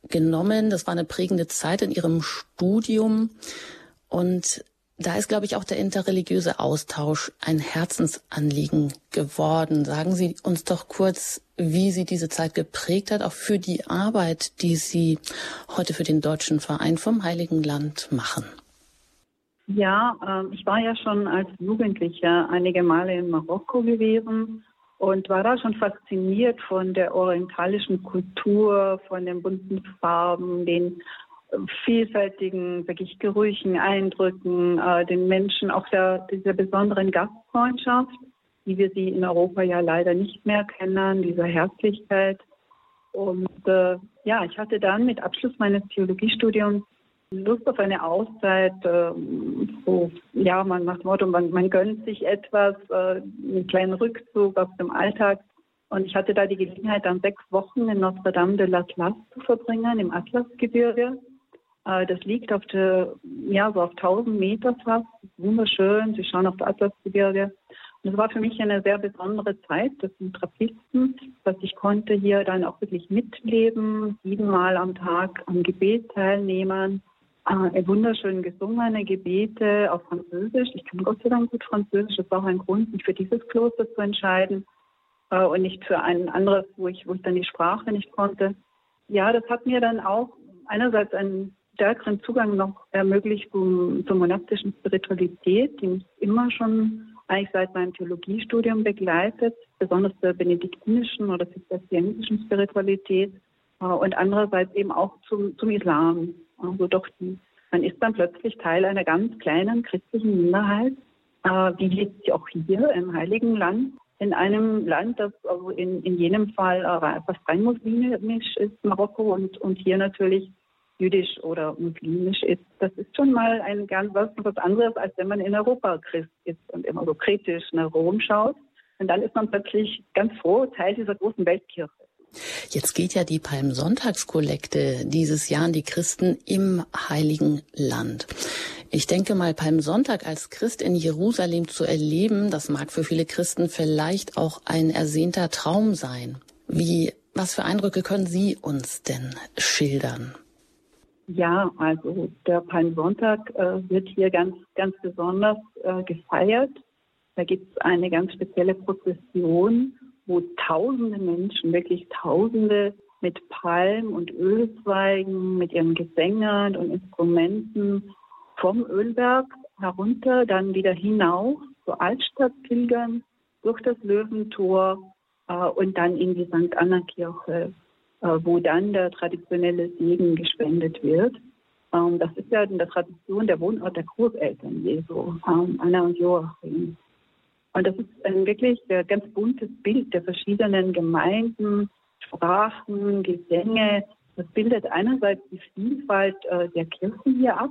genommen. Das war eine prägende Zeit in Ihrem Studium und da ist, glaube ich, auch der interreligiöse Austausch ein Herzensanliegen geworden. Sagen Sie uns doch kurz, wie Sie diese Zeit geprägt hat, auch für die Arbeit, die Sie heute für den Deutschen Verein vom Heiligen Land machen.
Ja, äh, ich war ja schon als Jugendlicher einige Male in Marokko gewesen und war da schon fasziniert von der orientalischen Kultur, von den bunten Farben, den vielfältigen, wirklich Gerüchen, Eindrücken, äh, den Menschen, auch der, dieser besonderen Gastfreundschaft, wie wir sie in Europa ja leider nicht mehr kennen, dieser Herzlichkeit. Und äh, ja, ich hatte dann mit Abschluss meines Theologiestudiums Lust auf eine Auszeit, äh, so, ja, man macht Motto, man, man gönnt sich etwas, äh, einen kleinen Rückzug aus dem Alltag. Und ich hatte da die Gelegenheit, dann sechs Wochen in Notre Dame de l'Atlas zu verbringen, im Atlasgebirge. Äh, das liegt auf der, ja, so auf 1000 Meter fast. Wunderschön. Sie schauen auf das Atlasgebirge. Und es war für mich eine sehr besondere Zeit. Das sind Trappisten, dass ich konnte hier dann auch wirklich mitleben, siebenmal am Tag am Gebet teilnehmen. Äh, wunderschön gesungene Gebete auf Französisch. Ich kann Gott sei Dank gut Französisch. Das war auch ein Grund, mich für dieses Kloster zu entscheiden äh, und nicht für ein anderes, wo ich, wo ich dann die Sprache nicht konnte. Ja, das hat mir dann auch einerseits einen stärkeren Zugang noch ermöglicht zum, zur monastischen Spiritualität, die mich immer schon eigentlich seit meinem Theologiestudium begleitet, besonders der benediktinischen oder zisterziensischen Spiritualität äh, und andererseits eben auch zum, zum Islam. Also doch die, man ist dann plötzlich Teil einer ganz kleinen christlichen Minderheit, äh, die lebt auch hier im Heiligen Land, in einem Land, das also in, in jenem Fall äh, fast rein muslimisch ist, Marokko, und, und hier natürlich jüdisch oder muslimisch ist, das ist schon mal ein ganz was, was anderes, als wenn man in Europa Christ ist und immer so kritisch nach Rom schaut. Und dann ist man plötzlich ganz froh, Teil dieser großen Weltkirche.
Jetzt geht ja die Palmsonntagskollekte dieses Jahr an die Christen im Heiligen Land. Ich denke mal, Palmsonntag als Christ in Jerusalem zu erleben, das mag für viele Christen vielleicht auch ein ersehnter Traum sein. Wie, was für Eindrücke können Sie uns denn schildern?
Ja, also der Palmsonntag äh, wird hier ganz, ganz besonders äh, gefeiert. Da gibt es eine ganz spezielle Prozession, wo tausende Menschen, wirklich tausende mit Palm- und Ölzweigen, mit ihren Gesängen und Instrumenten vom Ölberg herunter, dann wieder hinauf zur Altstadt pilgern, durch das Löwentor äh, und dann in die St. Anna-Kirche wo dann der traditionelle Segen gespendet wird. Ähm, das ist ja in der Tradition der Wohnort der Großeltern Jesu, ähm, Anna und Joachim. Und das ist ein wirklich ganz buntes Bild der verschiedenen Gemeinden, Sprachen, Gesänge. Das bildet einerseits die Vielfalt äh, der Kirchen hier ab.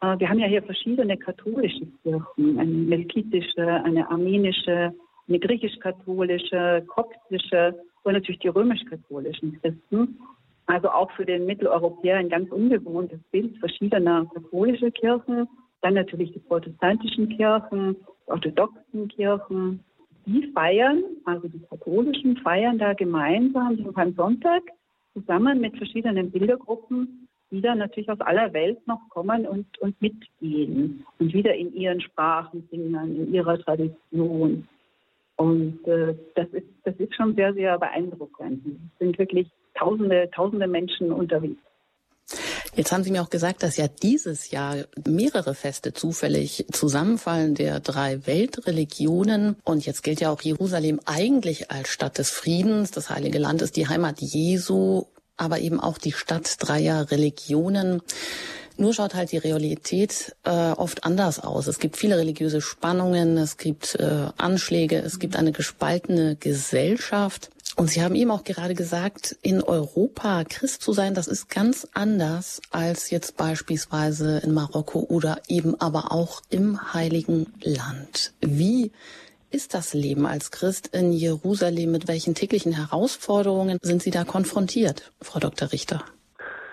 Äh, wir haben ja hier verschiedene katholische Kirchen, eine melkitische, eine armenische, eine griechisch-katholische, koptische und natürlich die römisch-katholischen Christen. Also auch für den Mitteleuropäer ein ganz ungewohntes Bild verschiedener katholischer Kirchen. Dann natürlich die protestantischen Kirchen, die orthodoxen Kirchen. Die feiern, also die katholischen feiern da gemeinsam den Sonntag zusammen mit verschiedenen Bildergruppen, die dann natürlich aus aller Welt noch kommen und, und mitgehen und wieder in ihren Sprachen singen, in ihrer Tradition. Und äh, das, ist, das ist schon sehr, sehr beeindruckend. Es sind wirklich tausende, tausende Menschen unterwegs.
Jetzt haben Sie mir auch gesagt, dass ja dieses Jahr mehrere Feste zufällig zusammenfallen der drei Weltreligionen. Und jetzt gilt ja auch Jerusalem eigentlich als Stadt des Friedens. Das Heilige Land ist die Heimat Jesu, aber eben auch die Stadt dreier Religionen. Nur schaut halt die Realität äh, oft anders aus. Es gibt viele religiöse Spannungen, es gibt äh, Anschläge, es gibt eine gespaltene Gesellschaft. Und Sie haben eben auch gerade gesagt, in Europa Christ zu sein, das ist ganz anders als jetzt beispielsweise in Marokko oder eben aber auch im Heiligen Land. Wie ist das Leben als Christ in Jerusalem? Mit welchen täglichen Herausforderungen sind Sie da konfrontiert, Frau Dr. Richter?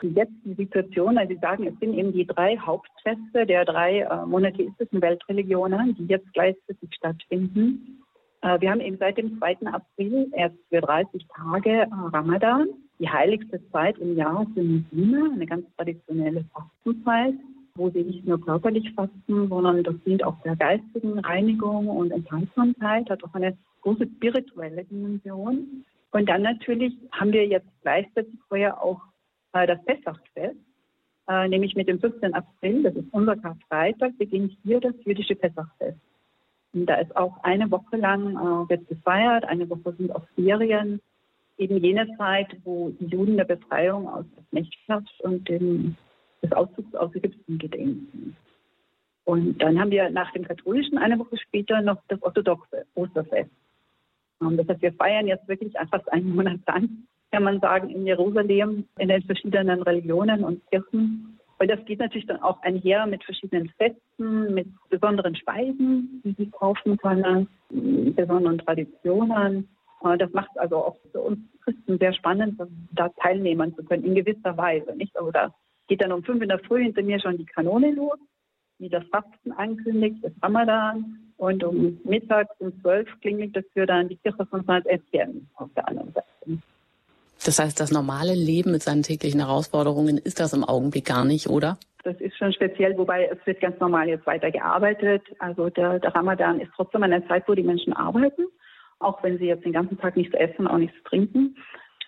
Jetzt die Situation, also Sie sagen, es sind eben die drei Hauptfeste der drei äh, monotheistischen Weltreligionen, die jetzt gleichzeitig stattfinden. Äh, wir haben eben seit dem 2. April erst für 30 Tage äh, Ramadan, die heiligste Zeit im Jahr für Muslime, eine ganz traditionelle Fastenzeit wo sie nicht nur körperlich fasten, sondern das dient auch der geistigen Reinigung und Enthaltsamkeit, hat auch eine große spirituelle Dimension. Und dann natürlich haben wir jetzt gleichzeitig vorher auch das Pessachfest, äh, nämlich mit dem 15. April, das ist unser Karfreitag, beginnt hier das jüdische Pessachfest. Und da ist auch eine Woche lang äh, wird gefeiert, eine Woche sind auch Ferien, eben jene Zeit, wo die Juden der Befreiung aus der Knechtschaft und dem des Auszugs aus Ägypten gedenken. Und dann haben wir nach dem katholischen eine Woche später noch das orthodoxe Osterfest. Das heißt, wir feiern jetzt wirklich fast einen Monat lang, kann man sagen, in Jerusalem in den verschiedenen Religionen und Kirchen. Und das geht natürlich dann auch einher mit verschiedenen Festen, mit besonderen Speisen, die sie kaufen können, besonderen Traditionen. Das macht also auch für uns Christen sehr spannend, da teilnehmen zu können, in gewisser Weise. Nicht? Also da geht dann um fünf in der Früh hinter mir schon die Kanone los, die das Fasten ankündigt, das Ramadan. Und um Mittag um zwölf klingelt dafür dann die Kirche von St. Etienne auf der anderen Seite.
Das heißt, das normale Leben mit seinen täglichen Herausforderungen ist das im Augenblick gar nicht, oder?
Das ist schon speziell, wobei es wird ganz normal jetzt weiter gearbeitet. Also der, der Ramadan ist trotzdem eine Zeit, wo die Menschen arbeiten, auch wenn sie jetzt den ganzen Tag nichts essen, auch nichts trinken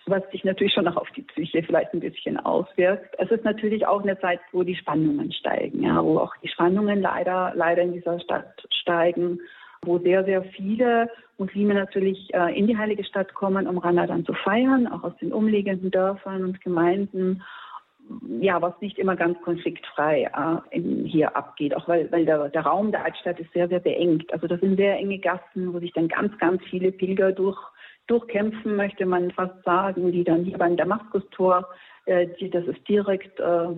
was sich natürlich schon auch auf die Psyche vielleicht ein bisschen auswirkt. Es ist natürlich auch eine Zeit, wo die Spannungen steigen, ja, wo auch die Spannungen leider, leider in dieser Stadt steigen, wo sehr, sehr viele Muslime natürlich äh, in die Heilige Stadt kommen, um Ramadan zu feiern, auch aus den umliegenden Dörfern und Gemeinden. Ja, was nicht immer ganz konfliktfrei äh, in, hier abgeht, auch weil, weil der, der Raum der Altstadt ist sehr, sehr beengt. Also das sind sehr enge Gassen, wo sich dann ganz, ganz viele Pilger durch durchkämpfen, möchte man fast sagen, die dann hier beim Damaskustor, äh, die, das ist direkt äh,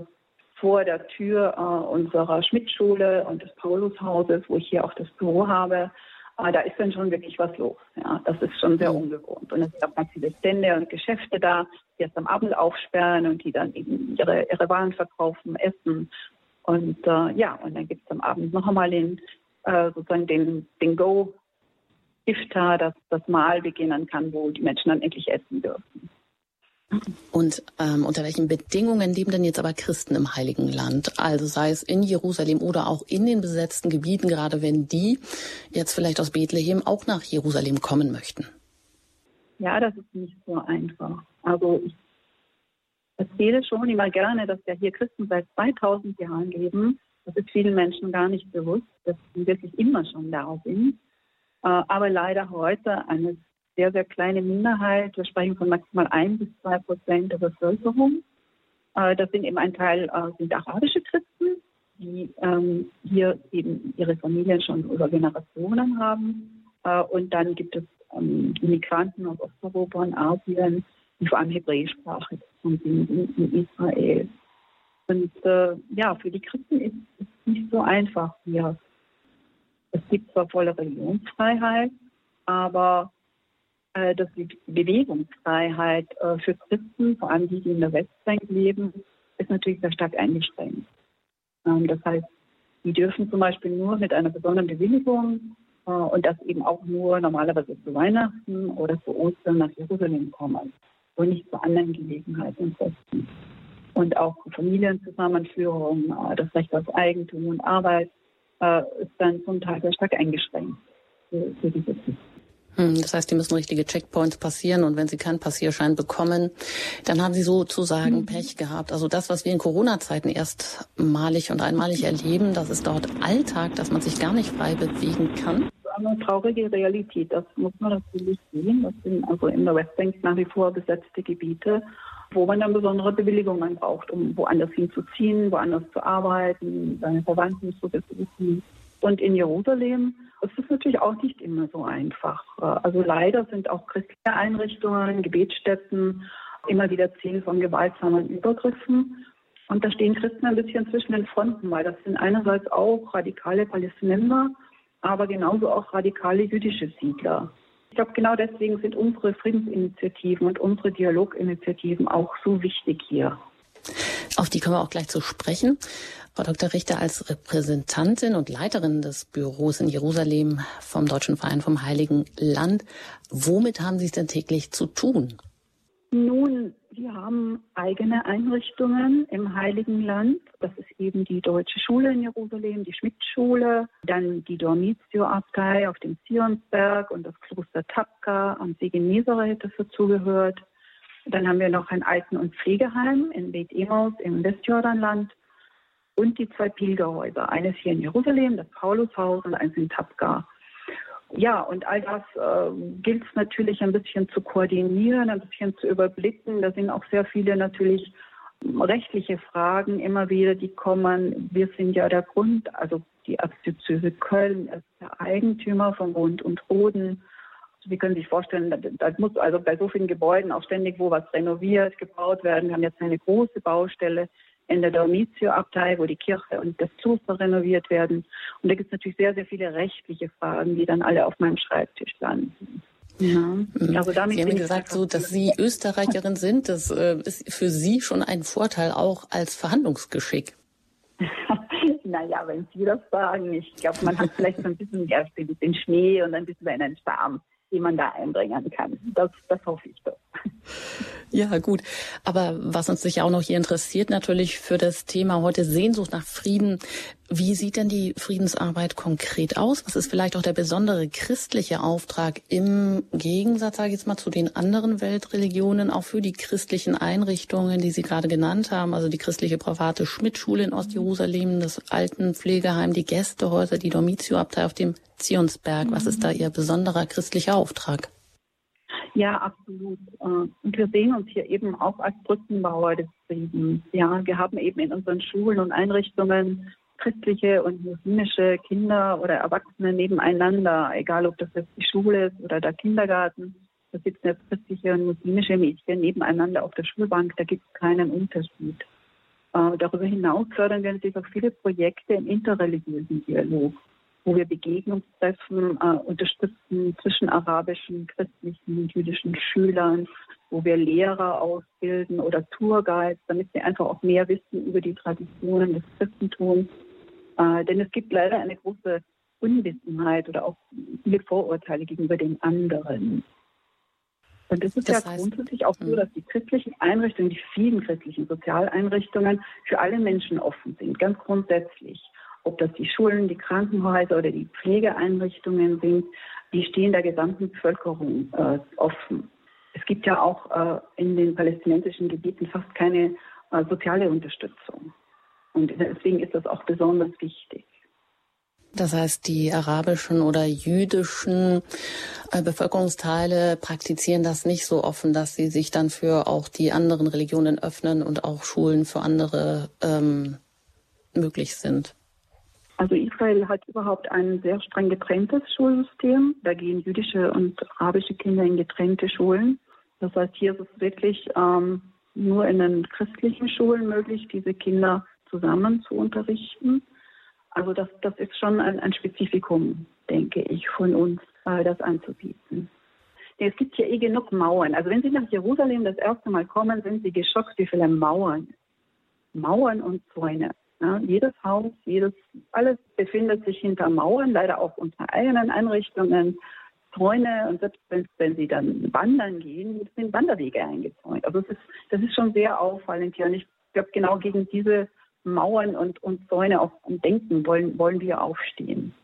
vor der Tür äh, unserer Schmidtschule und des Paulushauses, wo ich hier auch das Büro habe. Äh, da ist dann schon wirklich was los. Ja, das ist schon sehr ungewohnt. Und es gibt auch ganz viele Stände und Geschäfte da, die erst am Abend aufsperren und die dann eben ihre, ihre Waren verkaufen, essen. Und äh, ja, und dann gibt es am Abend noch einmal den, äh, sozusagen den, den Go Iftar, dass das Mahl beginnen kann, wo die Menschen dann endlich essen dürfen.
Und ähm, unter welchen Bedingungen leben denn jetzt aber Christen im Heiligen Land? Also sei es in Jerusalem oder auch in den besetzten Gebieten, gerade wenn die jetzt vielleicht aus Bethlehem auch nach Jerusalem kommen möchten.
Ja, das ist nicht so einfach. Also ich erzähle schon immer gerne, dass ja hier Christen seit 2000 Jahren leben. Das ist vielen Menschen gar nicht bewusst, dass sie wirklich immer schon da sind. Äh, aber leider heute eine sehr, sehr kleine Minderheit. Wir sprechen von maximal ein bis zwei Prozent der Bevölkerung. Äh, das sind eben ein Teil äh, sind arabische Christen, die ähm, hier eben ihre Familien schon über Generationen haben. Und dann gibt es ähm, Immigranten aus Osteuropa und Asien, die vor allem hebräischsprachig sind in Israel. Und ja, für die Christen ist es nicht so einfach hier es gibt zwar volle Religionsfreiheit, aber äh, dass die Bewegungsfreiheit äh, für Christen, vor allem die, die in der Westbank leben, ist natürlich sehr stark eingeschränkt. Ähm, das heißt, die dürfen zum Beispiel nur mit einer besonderen Bewilligung äh, und das eben auch nur normalerweise zu Weihnachten oder zu Ostern nach Jerusalem kommen und nicht zu anderen Gelegenheiten und Festen. Und auch Familienzusammenführung, das Recht auf Eigentum und Arbeit ist dann zum Teil sehr stark eingeschränkt für, diese
hm, das heißt, die müssen richtige Checkpoints passieren und wenn sie keinen Passierschein bekommen, dann haben sie sozusagen mhm. Pech gehabt. Also das, was wir in Corona-Zeiten erstmalig und einmalig erleben, das ist dort Alltag, dass man sich gar nicht frei bewegen kann.
Eine traurige Realität, das muss man natürlich sehen. Das sind also in der Westbank nach wie vor besetzte Gebiete. wo man dann besondere Bewilligungen braucht, um woanders hinzuziehen, woanders zu arbeiten, seine Verwandten zu besuchen. Und in Jerusalem ist es natürlich auch nicht immer so einfach. Also leider sind auch christliche Einrichtungen, Gebetsstätten immer wieder Ziel von gewaltsamen Übergriffen. Und da stehen Christen ein bisschen zwischen den Fronten, weil das sind einerseits auch radikale Palästinenser, aber genauso auch radikale jüdische Siedler. Ich glaube, genau deswegen sind unsere Friedensinitiativen und unsere Dialoginitiativen auch so wichtig hier.
Auf die können wir auch gleich zu sprechen. Frau Dr. Richter, als Repräsentantin und Leiterin des Büros in Jerusalem vom Deutschen Verein vom Heiligen Land, womit haben Sie es denn täglich zu tun?
Nun, wir haben eigene Einrichtungen im Heiligen Land. Das ist eben die Deutsche Schule in Jerusalem, die Schmidt-Schule, dann die Dormitio-Abtei auf dem Zionsberg und das Kloster Tapka am See Genezareth, das dazugehört. Dann haben wir noch ein Alten- und Pflegeheim in Beit Emaus im Westjordanland und die zwei Pilgerhäuser. Eines hier in Jerusalem, das Paulushaus und eins in Tapka. Ja, und all das äh, gilt es natürlich ein bisschen zu koordinieren, ein bisschen zu überblicken. Da sind auch sehr viele natürlich rechtliche Fragen immer wieder, die kommen. Wir sind ja der Grund, also die Erzdiözese Köln ist der Eigentümer von Grund und Boden. Sie können sich vorstellen, da muss also bei so vielen Gebäuden auch ständig wo was renoviert, gebaut werden. Wir haben jetzt eine große Baustelle in der Dormitio-Abtei, wo die Kirche und das Kloster renoviert werden. Und da gibt es natürlich sehr, sehr viele rechtliche Fragen, die dann alle auf meinem Schreibtisch landen.
Ja. Mhm. Also damit Sie haben gesagt, so, dass Sie Österreicherin sind. Das äh, ist für Sie schon ein Vorteil auch als Verhandlungsgeschick.
naja, wenn Sie das sagen, ich glaube, man hat vielleicht so ein bisschen, ein bisschen Schnee und ein bisschen einen Charme, den man da einbringen kann. Das, das hoffe ich doch.
Ja, gut. Aber was uns sicher auch noch hier interessiert, natürlich für das Thema heute Sehnsucht nach Frieden. Wie sieht denn die Friedensarbeit konkret aus? Was ist vielleicht auch der besondere christliche Auftrag im Gegensatz, sage ich jetzt mal, zu den anderen Weltreligionen, auch für die christlichen Einrichtungen, die Sie gerade genannt haben, also die christliche private Schmidt-Schule in Ostjerusalem, das Altenpflegeheim, die Gästehäuser, die Dormitio-Abtei auf dem Zionsberg. Was ist da Ihr besonderer christlicher Auftrag?
Ja, absolut. Äh, und wir sehen uns hier eben auch als Brückenbauer des Friedens. Ja, wir haben eben in unseren Schulen und Einrichtungen christliche und muslimische Kinder oder Erwachsene nebeneinander, egal ob das jetzt die Schule ist oder der Kindergarten. Da sitzen jetzt christliche und muslimische Mädchen nebeneinander auf der Schulbank, da gibt es keinen Unterschied. Äh, darüber hinaus fördern wir natürlich auch viele Projekte im interreligiösen Dialog wo wir Begegnungstreffen äh, unterstützen zwischen arabischen, christlichen und jüdischen Schülern, wo wir Lehrer ausbilden oder Tourguides, damit sie einfach auch mehr wissen über die Traditionen des Christentums. Äh, denn es gibt leider eine große Unwissenheit oder auch viele Vorurteile gegenüber den anderen. Und es ist das ja heißt, grundsätzlich auch so, hm. dass die christlichen Einrichtungen, die vielen christlichen Sozialeinrichtungen für alle Menschen offen sind, ganz grundsätzlich ob das die Schulen, die Krankenhäuser oder die Pflegeeinrichtungen sind, die stehen der gesamten Bevölkerung äh, offen. Es gibt ja auch äh, in den palästinensischen Gebieten fast keine äh, soziale Unterstützung. Und deswegen ist das auch besonders wichtig.
Das heißt, die arabischen oder jüdischen äh, Bevölkerungsteile praktizieren das nicht so offen, dass sie sich dann für auch die anderen Religionen öffnen und auch Schulen für andere ähm, möglich sind.
Also Israel hat überhaupt ein sehr streng getrenntes Schulsystem. Da gehen jüdische und arabische Kinder in getrennte Schulen. Das heißt, hier ist es wirklich ähm, nur in den christlichen Schulen möglich, diese Kinder zusammen zu unterrichten. Also das, das ist schon ein, ein Spezifikum, denke ich, von uns, äh, das anzubieten. Es gibt hier eh genug Mauern. Also wenn Sie nach Jerusalem das erste Mal kommen, sind Sie geschockt, wie viele Mauern, Mauern und Zäune. Ja, jedes Haus, jedes, alles befindet sich hinter Mauern, leider auch unter eigenen Einrichtungen, Zäune und selbst wenn, wenn sie dann wandern gehen, sind Wanderwege eingezäunt. Also das ist, das ist schon sehr auffallend hier. Und ich glaube, genau gegen diese Mauern und, und Zäune auch Denken wollen, wollen wir aufstehen.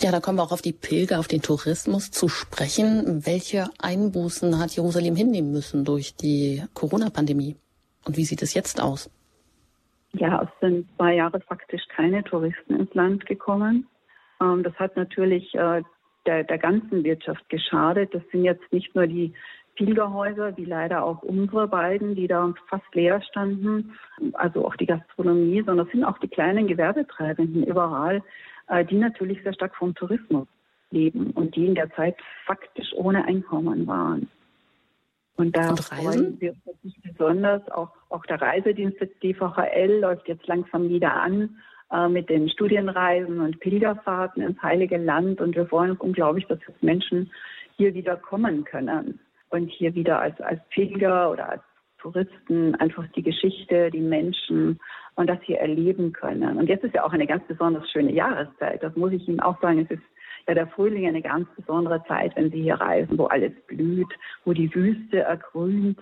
Ja, da kommen wir auch auf die Pilger, auf den Tourismus zu sprechen. Welche Einbußen hat Jerusalem hinnehmen müssen durch die Corona-Pandemie? Und wie sieht es jetzt aus?
Ja, es sind zwei Jahre faktisch keine Touristen ins Land gekommen. Ähm, das hat natürlich äh, der, der ganzen Wirtschaft geschadet. Das sind jetzt nicht nur die, Pilgerhäuser, wie leider auch unsere beiden, die da fast leer standen, also auch die Gastronomie, sondern es sind auch die kleinen Gewerbetreibenden überall, äh, die natürlich sehr stark vom Tourismus leben und die in der Zeit faktisch ohne Einkommen waren. Und da und freuen wir uns besonders. Auch, auch der Reisedienst des DVHL läuft jetzt langsam wieder an äh, mit den Studienreisen und Pilgerfahrten ins Heilige Land. Und wir freuen uns unglaublich, dass jetzt Menschen hier wieder kommen können und hier wieder als, als Pilger oder als Touristen einfach die Geschichte, die Menschen und das hier erleben können. Und jetzt ist ja auch eine ganz besonders schöne Jahreszeit. Das muss ich Ihnen auch sagen. Es ist der Frühling eine ganz besondere Zeit, wenn Sie hier reisen, wo alles blüht, wo die Wüste ergrünt,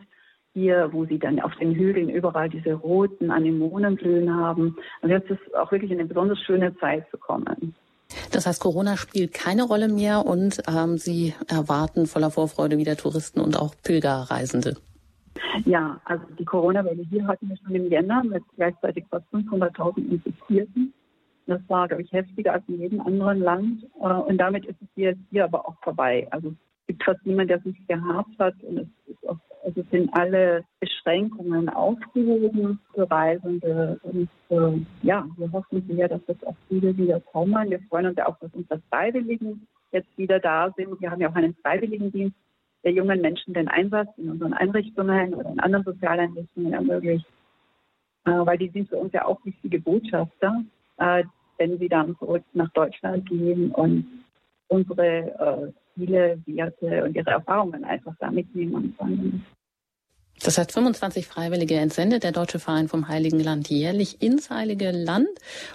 hier, wo Sie dann auf den Hügeln überall diese roten Anemonenblühen haben. Und jetzt ist auch wirklich eine besonders schöne Zeit zu kommen.
Das heißt, Corona spielt keine Rolle mehr und ähm, Sie erwarten voller Vorfreude wieder Touristen und auch Pilgerreisende.
Ja, also die Corona-Welle hier hatten wir schon im Jänner mit gleichzeitig fast 500.000 Infizierten. Das war, glaube ich, heftiger als in jedem anderen Land. Äh, und damit ist es hier, hier aber auch vorbei. Also es gibt fast niemanden, der sich gehabt hat. Und es, ist auch, also sind alle Beschränkungen aufgehoben für Reisende. Und äh, ja, wir hoffen sehr, dass das auch viele wieder kommen. Wir freuen uns ja auch, dass unsere Freiwilligen jetzt wieder da sind. Wir haben ja auch einen Freiwilligendienst, der jungen Menschen den Einsatz in unseren Einrichtungen oder in anderen Sozialeinrichtungen ermöglicht. Äh, weil die sind für uns ja auch wichtige Botschafter äh, wenn sie dann zurück nach Deutschland gehen und unsere äh, Ziele, Werte und ihre Erfahrungen einfach da mitnehmen können.
Das heißt, 25 Freiwillige entsendet der Deutsche Verein vom Heiligen Land jährlich ins Heilige Land.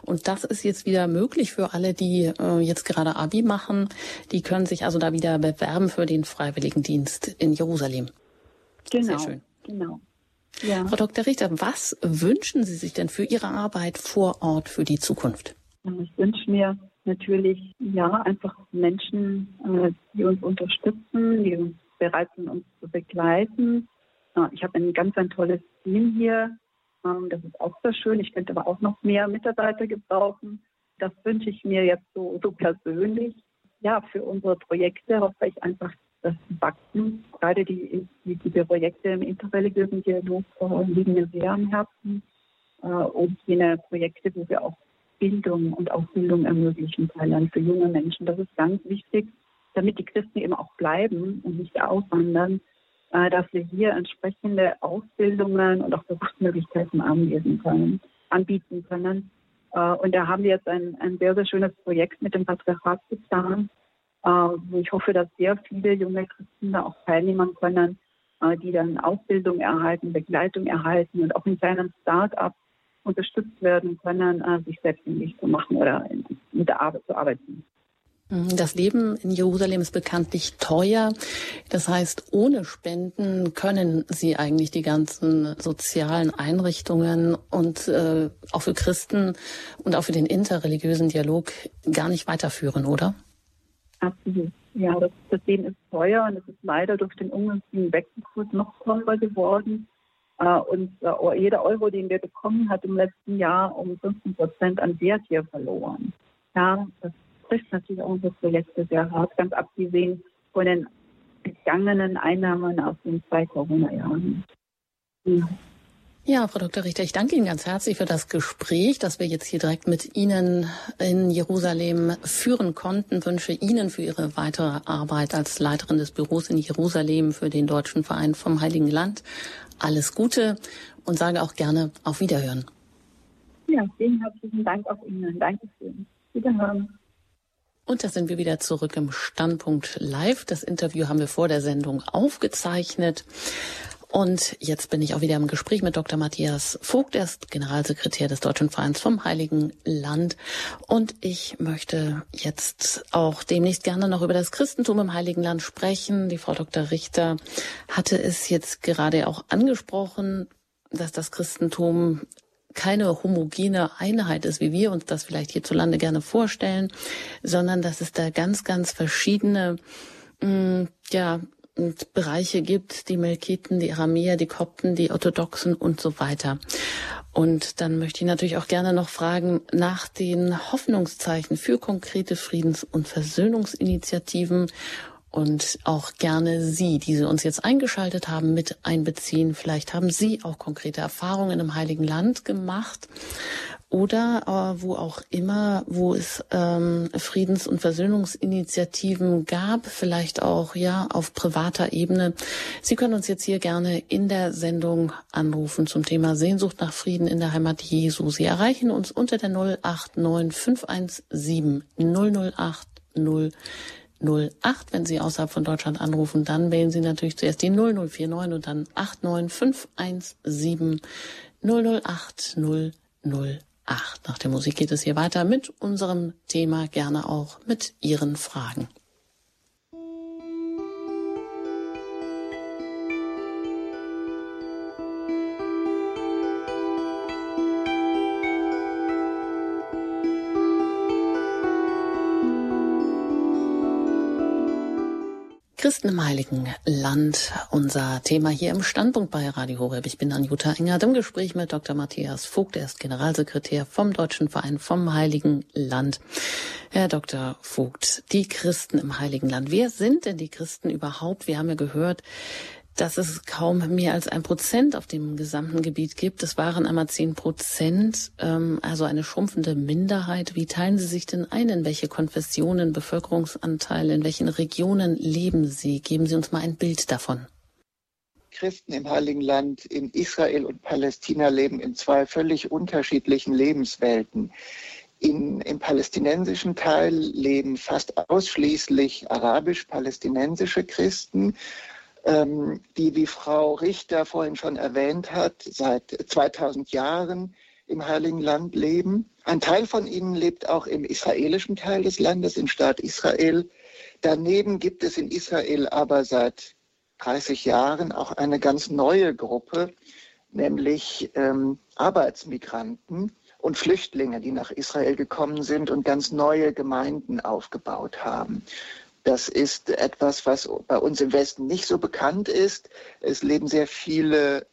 Und das ist jetzt wieder möglich für alle, die äh, jetzt gerade Abi machen. Die können sich also da wieder bewerben für den Freiwilligendienst in Jerusalem.
Genau. Sehr schön. Genau.
Ja. Frau Dr. Richter, was wünschen Sie sich denn für Ihre Arbeit vor Ort für die Zukunft?
Ich wünsche mir natürlich ja einfach Menschen, äh, die uns unterstützen, die uns bereit sind, uns zu begleiten. Ich habe ein ganz ein tolles Team hier. Ähm, das ist auch sehr schön. Ich könnte aber auch noch mehr Mitarbeiter gebrauchen. Das wünsche ich mir jetzt so, so persönlich. Ja, für unsere Projekte hoffe ich einfach, dass sie wachsen. Gerade die, die, die Projekte im interreligiösen Dialog liegen mir sehr am Herzen. Äh, und jene Projekte, wo wir auch Bildung und Ausbildung ermöglichen, Thailand für junge Menschen. Das ist ganz wichtig, damit die Christen eben auch bleiben und nicht auswandern, äh, dass wir hier entsprechende Ausbildungen und auch Berufsmöglichkeiten anbieten können. Anbieten können. Äh, und da haben wir jetzt ein, ein sehr, sehr schönes Projekt mit dem Patriarchat geplant, äh, wo ich hoffe, dass sehr viele junge Christen da auch teilnehmen können, die dann Ausbildung erhalten, Begleitung erhalten und auch in kleinen Start-ups unterstützt werden können, äh, sich selbstständig zu machen oder mit der Arbeit zu arbeiten.
Mhm, das Leben in Jerusalem ist bekanntlich teuer. Das heißt, ohne Spenden können Sie eigentlich die ganzen sozialen Einrichtungen und äh, auch für Christen und auch für den interreligiösen Dialog gar nicht weiterführen, oder?
Absolut. Ja, das, das Leben ist teuer und es ist leider durch den ungünstigen Wechselkurs noch teurer geworden. Äh, und äh, jeder Euro, den wir bekommen, hat im letzten Jahr um 15 Prozent an Wert hier verloren. Ja, das trifft natürlich auch unsere Projekte sehr hart, ganz abgesehen von den gegangenen Einnahmen aus den zwei Corona-Jahren.
Ja. Ja, Frau Dr. Richter, ich danke Ihnen ganz herzlich für das Gespräch, das wir jetzt hier direkt mit Ihnen in Jerusalem führen konnten. Ich wünsche Ihnen für Ihre weitere Arbeit als Leiterin des Büros in Jerusalem für den Deutschen Verein vom Heiligen Land alles Gute und sage auch gerne auf Wiederhören.
Ja, vielen herzlichen Dank auch Ihnen. Dankeschön. Wiederhören.
Und da sind wir wieder zurück im Standpunkt Live. Das Interview haben wir vor der Sendung aufgezeichnet. Und jetzt bin ich auch wieder im Gespräch mit Dr. Matthias Vogt, er ist Generalsekretär des Deutschen Vereins vom Heiligen Land. Und ich möchte jetzt auch demnächst gerne noch über das Christentum im Heiligen Land sprechen. Die Frau Dr. Richter hatte es jetzt gerade auch angesprochen, dass das Christentum keine homogene Einheit ist, wie wir uns das vielleicht hierzulande gerne vorstellen, sondern dass es da ganz, ganz verschiedene mm, ja, Bereiche gibt, die Melkiten, die Aramäer, die Kopten, die Orthodoxen und so weiter. Und dann möchte ich natürlich auch gerne noch fragen nach den Hoffnungszeichen für konkrete Friedens- und Versöhnungsinitiativen und auch gerne Sie, die Sie uns jetzt eingeschaltet haben, mit einbeziehen. Vielleicht haben Sie auch konkrete Erfahrungen im Heiligen Land gemacht oder äh, wo auch immer, wo es ähm, Friedens- und Versöhnungsinitiativen gab, vielleicht auch ja auf privater Ebene. Sie können uns jetzt hier gerne in der Sendung anrufen zum Thema Sehnsucht nach Frieden in der Heimat Jesu. Sie erreichen uns unter der 089 517 008 008. Wenn Sie außerhalb von Deutschland anrufen, dann wählen Sie natürlich zuerst die 0049 und dann 89 517 008 008. 8. Nach der Musik geht es hier weiter mit unserem Thema, gerne auch mit Ihren Fragen. Christen im Heiligen Land, unser Thema hier im Standpunkt bei Radio Horeb. Ich bin Anjuta Engert im Gespräch mit Dr. Matthias Vogt, er ist Generalsekretär vom Deutschen Verein vom Heiligen Land. Herr Dr. Vogt, die Christen im Heiligen Land. Wer sind denn die Christen überhaupt? Wir haben ja gehört, dass es kaum mehr als ein Prozent auf dem gesamten Gebiet gibt. Es waren einmal zehn Prozent, ähm, also eine schrumpfende Minderheit. Wie teilen Sie sich denn ein? In welche Konfessionen, Bevölkerungsanteile, in welchen Regionen leben Sie? Geben Sie uns mal ein Bild davon.
Christen im Heiligen Land in Israel und Palästina leben in zwei völlig unterschiedlichen Lebenswelten. In, Im palästinensischen Teil leben fast ausschließlich arabisch-palästinensische Christen die, wie Frau Richter vorhin schon erwähnt hat, seit 2000 Jahren im Heiligen Land leben. Ein Teil von ihnen lebt auch im israelischen Teil des Landes, im Staat Israel. Daneben gibt es in Israel aber seit 30 Jahren auch eine ganz neue Gruppe, nämlich ähm, Arbeitsmigranten und Flüchtlinge, die nach Israel gekommen sind und ganz neue Gemeinden aufgebaut haben. Das ist etwas, was bei uns im Westen nicht so bekannt ist. Es leben sehr viele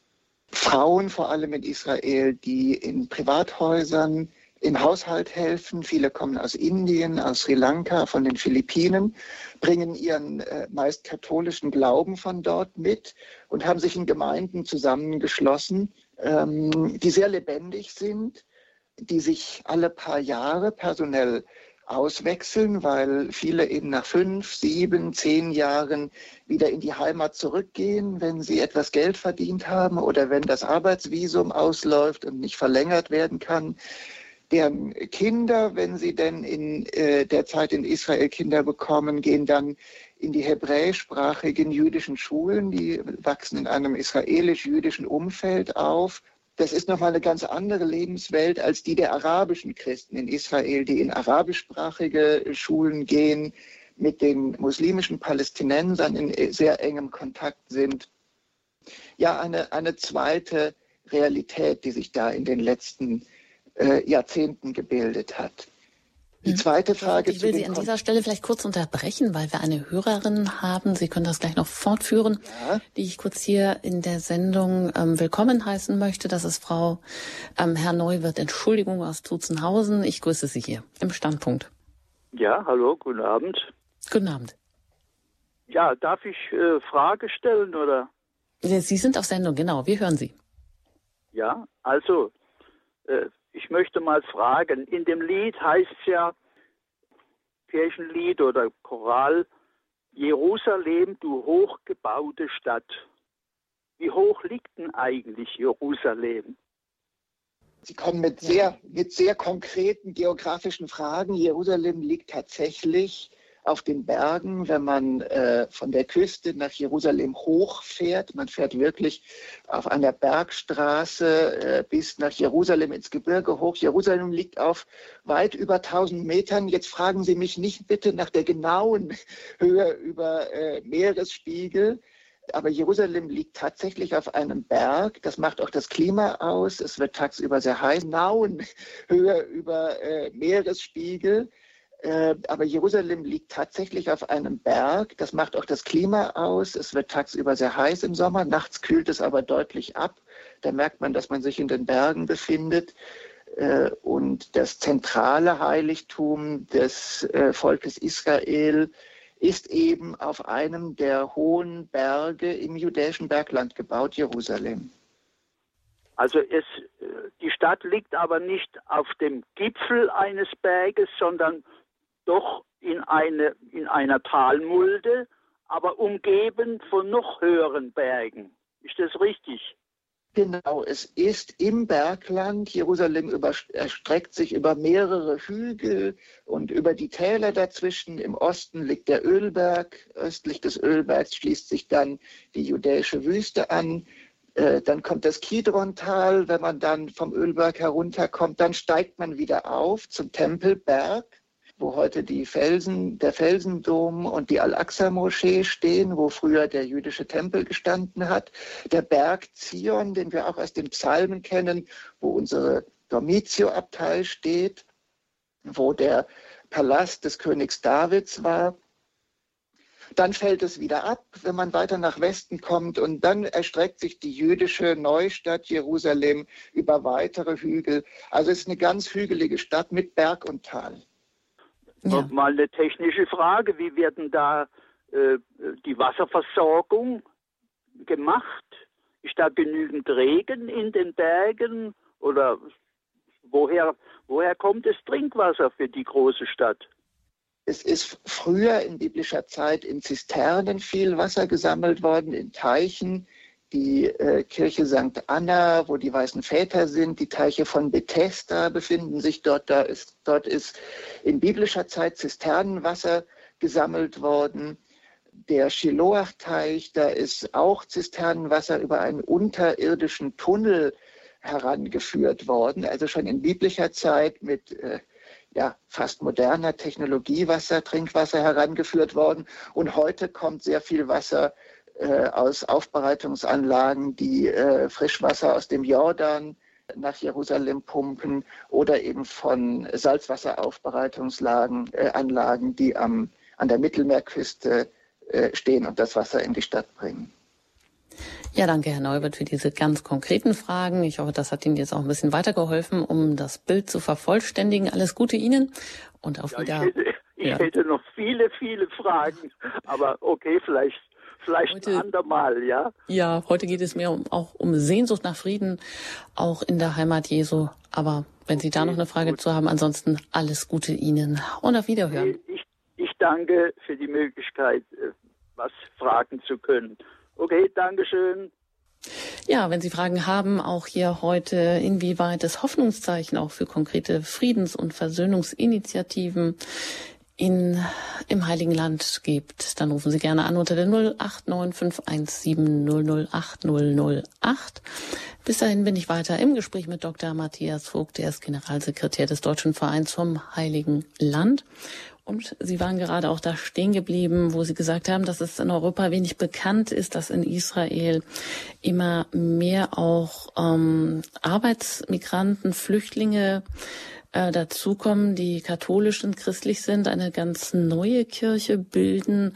Frauen, vor allem in Israel, die in Privathäusern im Haushalt helfen. Viele kommen aus Indien, aus Sri Lanka, von den Philippinen, bringen ihren äh, meist katholischen Glauben von dort mit und haben sich in Gemeinden zusammengeschlossen, ähm, die sehr lebendig sind, die sich alle paar Jahre personell auswechseln, weil viele eben nach fünf, sieben, zehn Jahren wieder in die Heimat zurückgehen, wenn sie etwas Geld verdient haben oder wenn das Arbeitsvisum ausläuft und nicht verlängert werden kann. Deren Kinder, wenn sie denn in äh, der Zeit in Israel Kinder bekommen, gehen dann in die hebräischsprachigen jüdischen Schulen. Die wachsen in einem israelisch-jüdischen Umfeld auf das ist nochmal eine ganz andere Lebenswelt als die der arabischen Christen in Israel, die in arabischsprachige Schulen gehen, mit den muslimischen Palästinensern in sehr engem Kontakt sind. Ja, eine, eine zweite Realität, die sich da in den letzten äh, Jahrzehnten gebildet hat. Die mhm. zweite Frage.
Ich will Sie an dieser Stelle vielleicht kurz unterbrechen, weil wir eine Hörerin haben. Sie können das gleich noch fortführen, ja. die ich kurz hier in der Sendung ähm, willkommen heißen möchte. Das ist Frau ähm, Herr Neuwirth. Entschuldigung aus Tutzenhausen. Ich grüße Sie hier im Standpunkt.
Ja, hallo, guten Abend.
Guten Abend.
Ja, darf ich äh, Frage stellen oder?
Sie sind auf Sendung, genau. Wir hören Sie.
Ja, also äh, ich möchte mal fragen, in dem Lied heißt es ja, Kirchenlied oder Choral, Jerusalem, du hochgebaute Stadt. Wie hoch liegt denn eigentlich Jerusalem?
Sie kommen mit sehr, mit sehr konkreten geografischen Fragen. Jerusalem liegt tatsächlich auf den Bergen, wenn man äh, von der Küste nach Jerusalem hochfährt. Man fährt wirklich auf einer Bergstraße äh, bis nach Jerusalem ins Gebirge hoch. Jerusalem liegt auf weit über 1000 Metern. Jetzt fragen Sie mich nicht bitte nach der genauen Höhe über äh, Meeresspiegel. Aber Jerusalem liegt tatsächlich auf einem Berg. Das macht auch das Klima aus. Es wird tagsüber sehr heiß. Genauen Höhe über äh, Meeresspiegel. Äh, aber Jerusalem liegt tatsächlich auf einem Berg. Das macht auch das Klima aus. Es wird tagsüber sehr heiß im Sommer. Nachts kühlt es aber deutlich ab. Da merkt man, dass man sich in den Bergen befindet. Äh, und das zentrale Heiligtum des äh, Volkes Israel ist eben auf einem der hohen Berge im jüdischen Bergland gebaut, Jerusalem.
Also es, die Stadt liegt aber nicht auf dem Gipfel eines Berges, sondern doch in, eine, in einer Talmulde, aber umgeben von noch höheren Bergen. Ist das richtig?
Genau, es ist im Bergland. Jerusalem erstreckt sich über mehrere Hügel und über die Täler dazwischen. Im Osten liegt der Ölberg. Östlich des Ölbergs schließt sich dann die judäische Wüste an. Äh, dann kommt das Kidrontal. Wenn man dann vom Ölberg herunterkommt, dann steigt man wieder auf zum Tempelberg wo heute die Felsen, der Felsendom und die Al-Aqsa-Moschee stehen, wo früher der jüdische Tempel gestanden hat. Der Berg Zion, den wir auch aus den Psalmen kennen, wo unsere Dormitio-Abtei steht, wo der Palast des Königs Davids war. Dann fällt es wieder ab, wenn man weiter nach Westen kommt und dann erstreckt sich die jüdische Neustadt Jerusalem über weitere Hügel. Also es ist eine ganz hügelige Stadt mit Berg und Tal.
Ja. Mal eine technische Frage, wie werden da äh, die Wasserversorgung gemacht? Ist da genügend Regen in den Bergen oder woher, woher kommt das Trinkwasser für die große Stadt?
Es ist früher in biblischer Zeit in Zisternen viel Wasser gesammelt worden, in Teichen die äh, Kirche St. Anna, wo die weißen Väter sind, die Teiche von Bethesda befinden sich dort. Da ist, dort ist in biblischer Zeit Zisternenwasser gesammelt worden. Der Shiloach-Teich, da ist auch Zisternenwasser über einen unterirdischen Tunnel herangeführt worden, also schon in biblischer Zeit mit äh, ja, fast moderner Technologie Wasser, Trinkwasser herangeführt worden. Und heute kommt sehr viel Wasser aus Aufbereitungsanlagen, die äh, Frischwasser aus dem Jordan nach Jerusalem pumpen oder eben von Salzwasseraufbereitungsanlagen, äh, Anlagen, die am, an der Mittelmeerküste äh, stehen und das Wasser in die Stadt bringen.
Ja, danke, Herr Neubert, für diese ganz konkreten Fragen. Ich hoffe, das hat Ihnen jetzt auch ein bisschen weitergeholfen, um das Bild zu vervollständigen. Alles Gute Ihnen und auf ja, wieder.
Ich, hätte, ich ja. hätte noch viele, viele Fragen, aber okay, vielleicht Vielleicht heute, ein andermal, ja?
Ja, heute geht es um, auch um Sehnsucht nach Frieden, auch in der Heimat Jesu. Aber wenn Sie da noch eine Frage gut. zu haben, ansonsten alles Gute Ihnen und auf Wiederhören.
Ich, ich danke für die Möglichkeit, äh, was fragen zu können. Okay, Dankeschön.
Ja, wenn Sie Fragen haben, auch hier heute, inwieweit es Hoffnungszeichen auch für konkrete Friedens- und Versöhnungsinitiativen in, im Heiligen Land gibt, dann rufen Sie gerne an unter der 089517008008. Bis dahin bin ich weiter im Gespräch mit Dr. Matthias Vogt, der ist Generalsekretär des Deutschen Vereins vom Heiligen Land. Und Sie waren gerade auch da stehen geblieben, wo Sie gesagt haben, dass es in Europa wenig bekannt ist, dass in Israel immer mehr auch ähm, Arbeitsmigranten, Flüchtlinge äh, dazu kommen, die katholisch und christlich sind, eine ganz neue Kirche bilden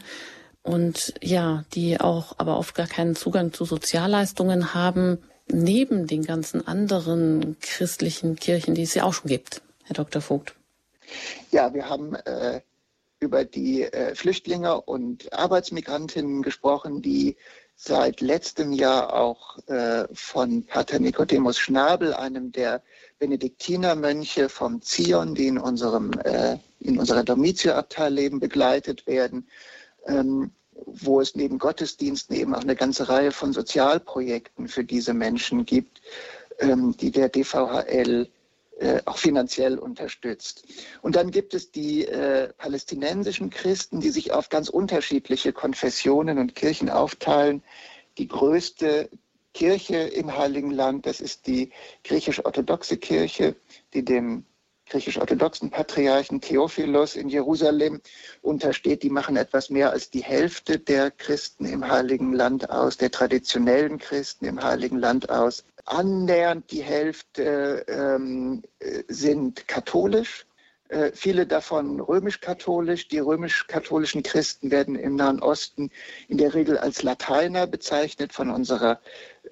und ja, die auch aber oft gar keinen Zugang zu Sozialleistungen haben, neben den ganzen anderen christlichen Kirchen, die es ja auch schon gibt. Herr Dr. Vogt.
Ja, wir haben äh, über die äh, Flüchtlinge und Arbeitsmigrantinnen gesprochen, die seit letztem Jahr auch äh, von Pater Nicodemus Schnabel, einem der Benediktinermönche vom Zion, die in, unserem, äh, in unserer Domitio-Abtei leben, begleitet werden, ähm, wo es neben Gottesdiensten eben auch eine ganze Reihe von Sozialprojekten für diese Menschen gibt, ähm, die der DVHL äh, auch finanziell unterstützt. Und dann gibt es die äh, palästinensischen Christen, die sich auf ganz unterschiedliche Konfessionen und Kirchen aufteilen. Die größte Kirche im Heiligen Land, das ist die griechisch-orthodoxe Kirche, die dem griechisch-orthodoxen Patriarchen Theophilos in Jerusalem untersteht. Die machen etwas mehr als die Hälfte der Christen im Heiligen Land aus, der traditionellen Christen im Heiligen Land aus. Annähernd die Hälfte ähm, sind katholisch, äh, viele davon römisch-katholisch. Die römisch-katholischen Christen werden im Nahen Osten in der Regel als Lateiner bezeichnet von unserer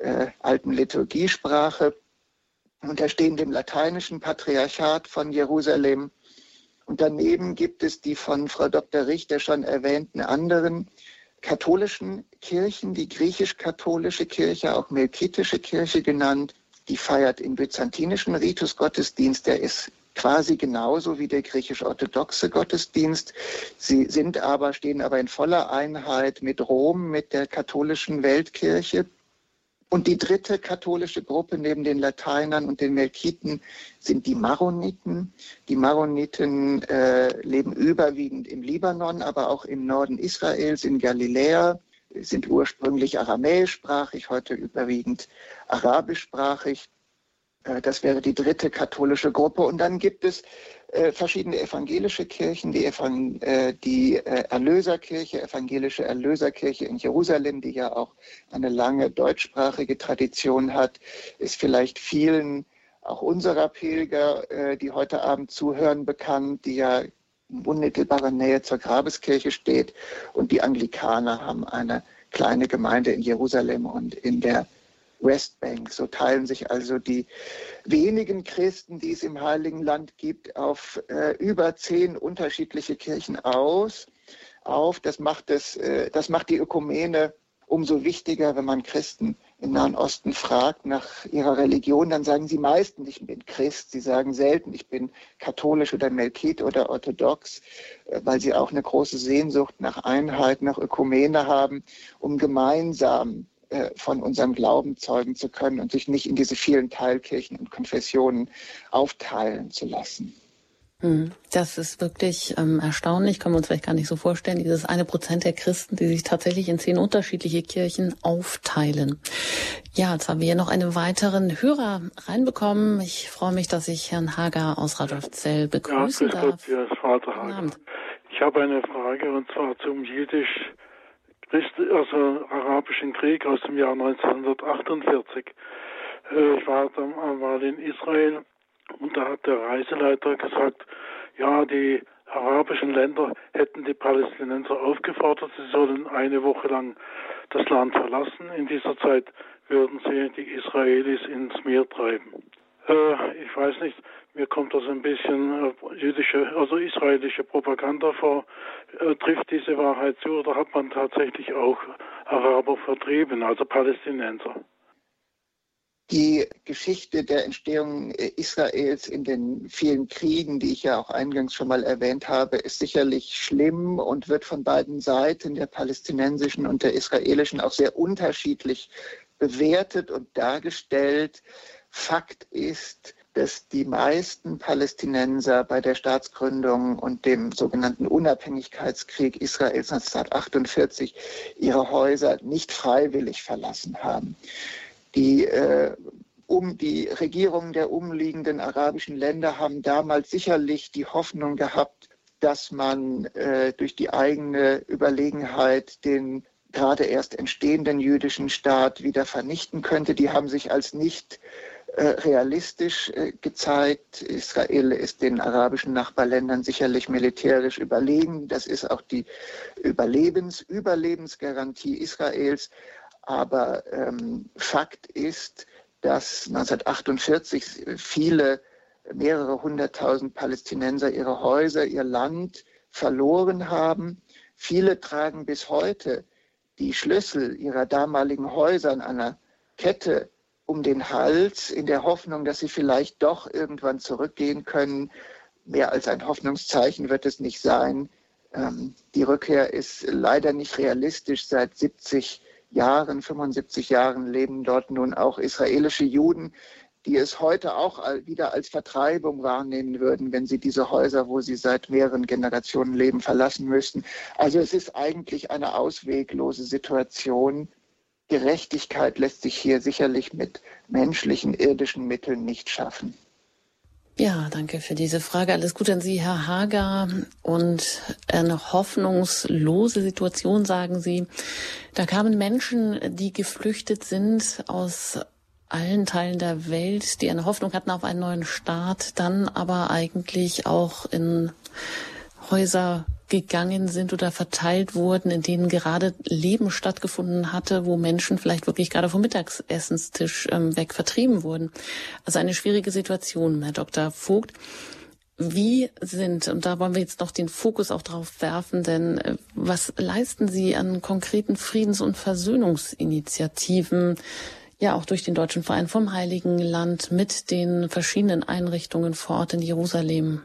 äh, alten Liturgiesprache, unterstehen dem lateinischen Patriarchat von Jerusalem Und daneben gibt es die von Frau Dr. Richter schon erwähnten anderen katholischen Kirchen, die griechisch-katholische Kirche, auch melkitische Kirche genannt, die feiert im byzantinischen Ritus Gottesdienst, der ist quasi genauso wie der griechisch-orthodoxe Gottesdienst. Sie sind aber, stehen aber in voller Einheit mit Rom, mit der katholischen Weltkirche. Und die dritte katholische Gruppe neben den Lateinern und den Melkiten sind die Maroniten. Die Maroniten äh, leben überwiegend im Libanon, aber auch im Norden Israels, in Galiläa, sind ursprünglich aramäischsprachig, heute überwiegend arabischsprachig. Äh, das wäre die dritte katholische Gruppe. Und dann gibt es äh, verschiedene evangelische Kirchen, die, Evang äh, die äh, Erlöserkirche, evangelische Erlöserkirche in Jerusalem, die ja auch eine lange deutschsprachige Tradition hat, ist vielleicht vielen auch unserer Pilger, äh, die heute Abend zuhören, bekannt, die ja in unmittelbarer Nähe zur Grabeskirche steht. Und die Anglikaner haben eine kleine Gemeinde in Jerusalem und in der Westbank. So teilen sich also die wenigen Christen, die es im Heiligen Land gibt, auf äh, über zehn unterschiedliche Kirchen aus. Auf. Das macht, das, äh, das macht die Ökumene umso wichtiger, wenn man Christen im Nahen Osten fragt nach ihrer Religion, dann sagen sie meistens, ich bin Christ. Sie sagen selten, ich bin katholisch oder Melkit oder orthodox, äh, weil sie auch eine große Sehnsucht nach Einheit, nach Ökumene haben, um gemeinsam von unserem Glauben zeugen zu können und sich nicht in diese vielen Teilkirchen und Konfessionen aufteilen zu lassen.
Hm, das ist wirklich ähm, erstaunlich, können wir uns vielleicht gar nicht so vorstellen, dieses eine Prozent der Christen, die sich tatsächlich in zehn unterschiedliche Kirchen aufteilen. Ja, jetzt haben wir hier noch einen weiteren Hörer reinbekommen. Ich freue mich, dass ich Herrn Hager aus Radolfzell begrüßen ja, darf.
Gott, Vater Hager. Ich habe eine Frage und zwar zum Jiddisch also arabischen Krieg aus dem Jahr 1948. Äh, ich war dann mal in Israel und da hat der Reiseleiter gesagt, ja, die arabischen Länder hätten die Palästinenser aufgefordert, sie sollen eine Woche lang das Land verlassen. In dieser Zeit würden sie die Israelis ins Meer treiben. Äh, ich weiß nicht, mir kommt das ein bisschen äh, jüdische, also israelische Propaganda vor. Äh, trifft diese Wahrheit zu oder hat man tatsächlich auch Araber vertrieben, also Palästinenser?
Die Geschichte der Entstehung äh, Israels in den vielen Kriegen, die ich ja auch eingangs schon mal erwähnt habe, ist sicherlich schlimm und wird von beiden Seiten, der palästinensischen und der israelischen, auch sehr unterschiedlich bewertet und dargestellt. Fakt ist, dass die meisten Palästinenser bei der Staatsgründung und dem sogenannten Unabhängigkeitskrieg Israels 1948 ihre Häuser nicht freiwillig verlassen haben. Die, äh, um die Regierungen der umliegenden arabischen Länder haben damals sicherlich die Hoffnung gehabt, dass man äh, durch die eigene Überlegenheit den gerade erst entstehenden jüdischen Staat wieder vernichten könnte. Die haben sich als nicht realistisch äh, gezeigt. Israel ist den arabischen Nachbarländern sicherlich militärisch überlegen. Das ist auch die Überlebens Überlebensgarantie Israels. Aber ähm, Fakt ist, dass 1948 viele, mehrere hunderttausend Palästinenser ihre Häuser, ihr Land verloren haben. Viele tragen bis heute die Schlüssel ihrer damaligen Häuser an einer Kette um den Hals, in der Hoffnung, dass sie vielleicht doch irgendwann zurückgehen können. Mehr als ein Hoffnungszeichen wird es nicht sein. Ähm, die Rückkehr ist leider nicht realistisch. Seit 70 Jahren, 75 Jahren leben dort nun auch israelische Juden, die es heute auch wieder als Vertreibung wahrnehmen würden, wenn sie diese Häuser, wo sie seit mehreren Generationen leben, verlassen müssten. Also es ist eigentlich eine ausweglose Situation. Gerechtigkeit lässt sich hier sicherlich mit menschlichen, irdischen Mitteln nicht schaffen.
Ja, danke für diese Frage. Alles Gute an Sie, Herr Hager. Und eine hoffnungslose Situation, sagen Sie. Da kamen Menschen, die geflüchtet sind aus allen Teilen der Welt, die eine Hoffnung hatten auf einen neuen Staat, dann aber eigentlich auch in Häuser gegangen sind oder verteilt wurden, in denen gerade Leben stattgefunden hatte, wo Menschen vielleicht wirklich gerade vom Mittagsessenstisch ähm, weg vertrieben wurden. Also eine schwierige Situation, Herr Dr. Vogt. Wie sind, und da wollen wir jetzt noch den Fokus auch drauf werfen, denn äh, was leisten Sie an konkreten Friedens- und Versöhnungsinitiativen, ja auch durch den Deutschen Verein vom Heiligen Land mit den verschiedenen Einrichtungen vor Ort in Jerusalem?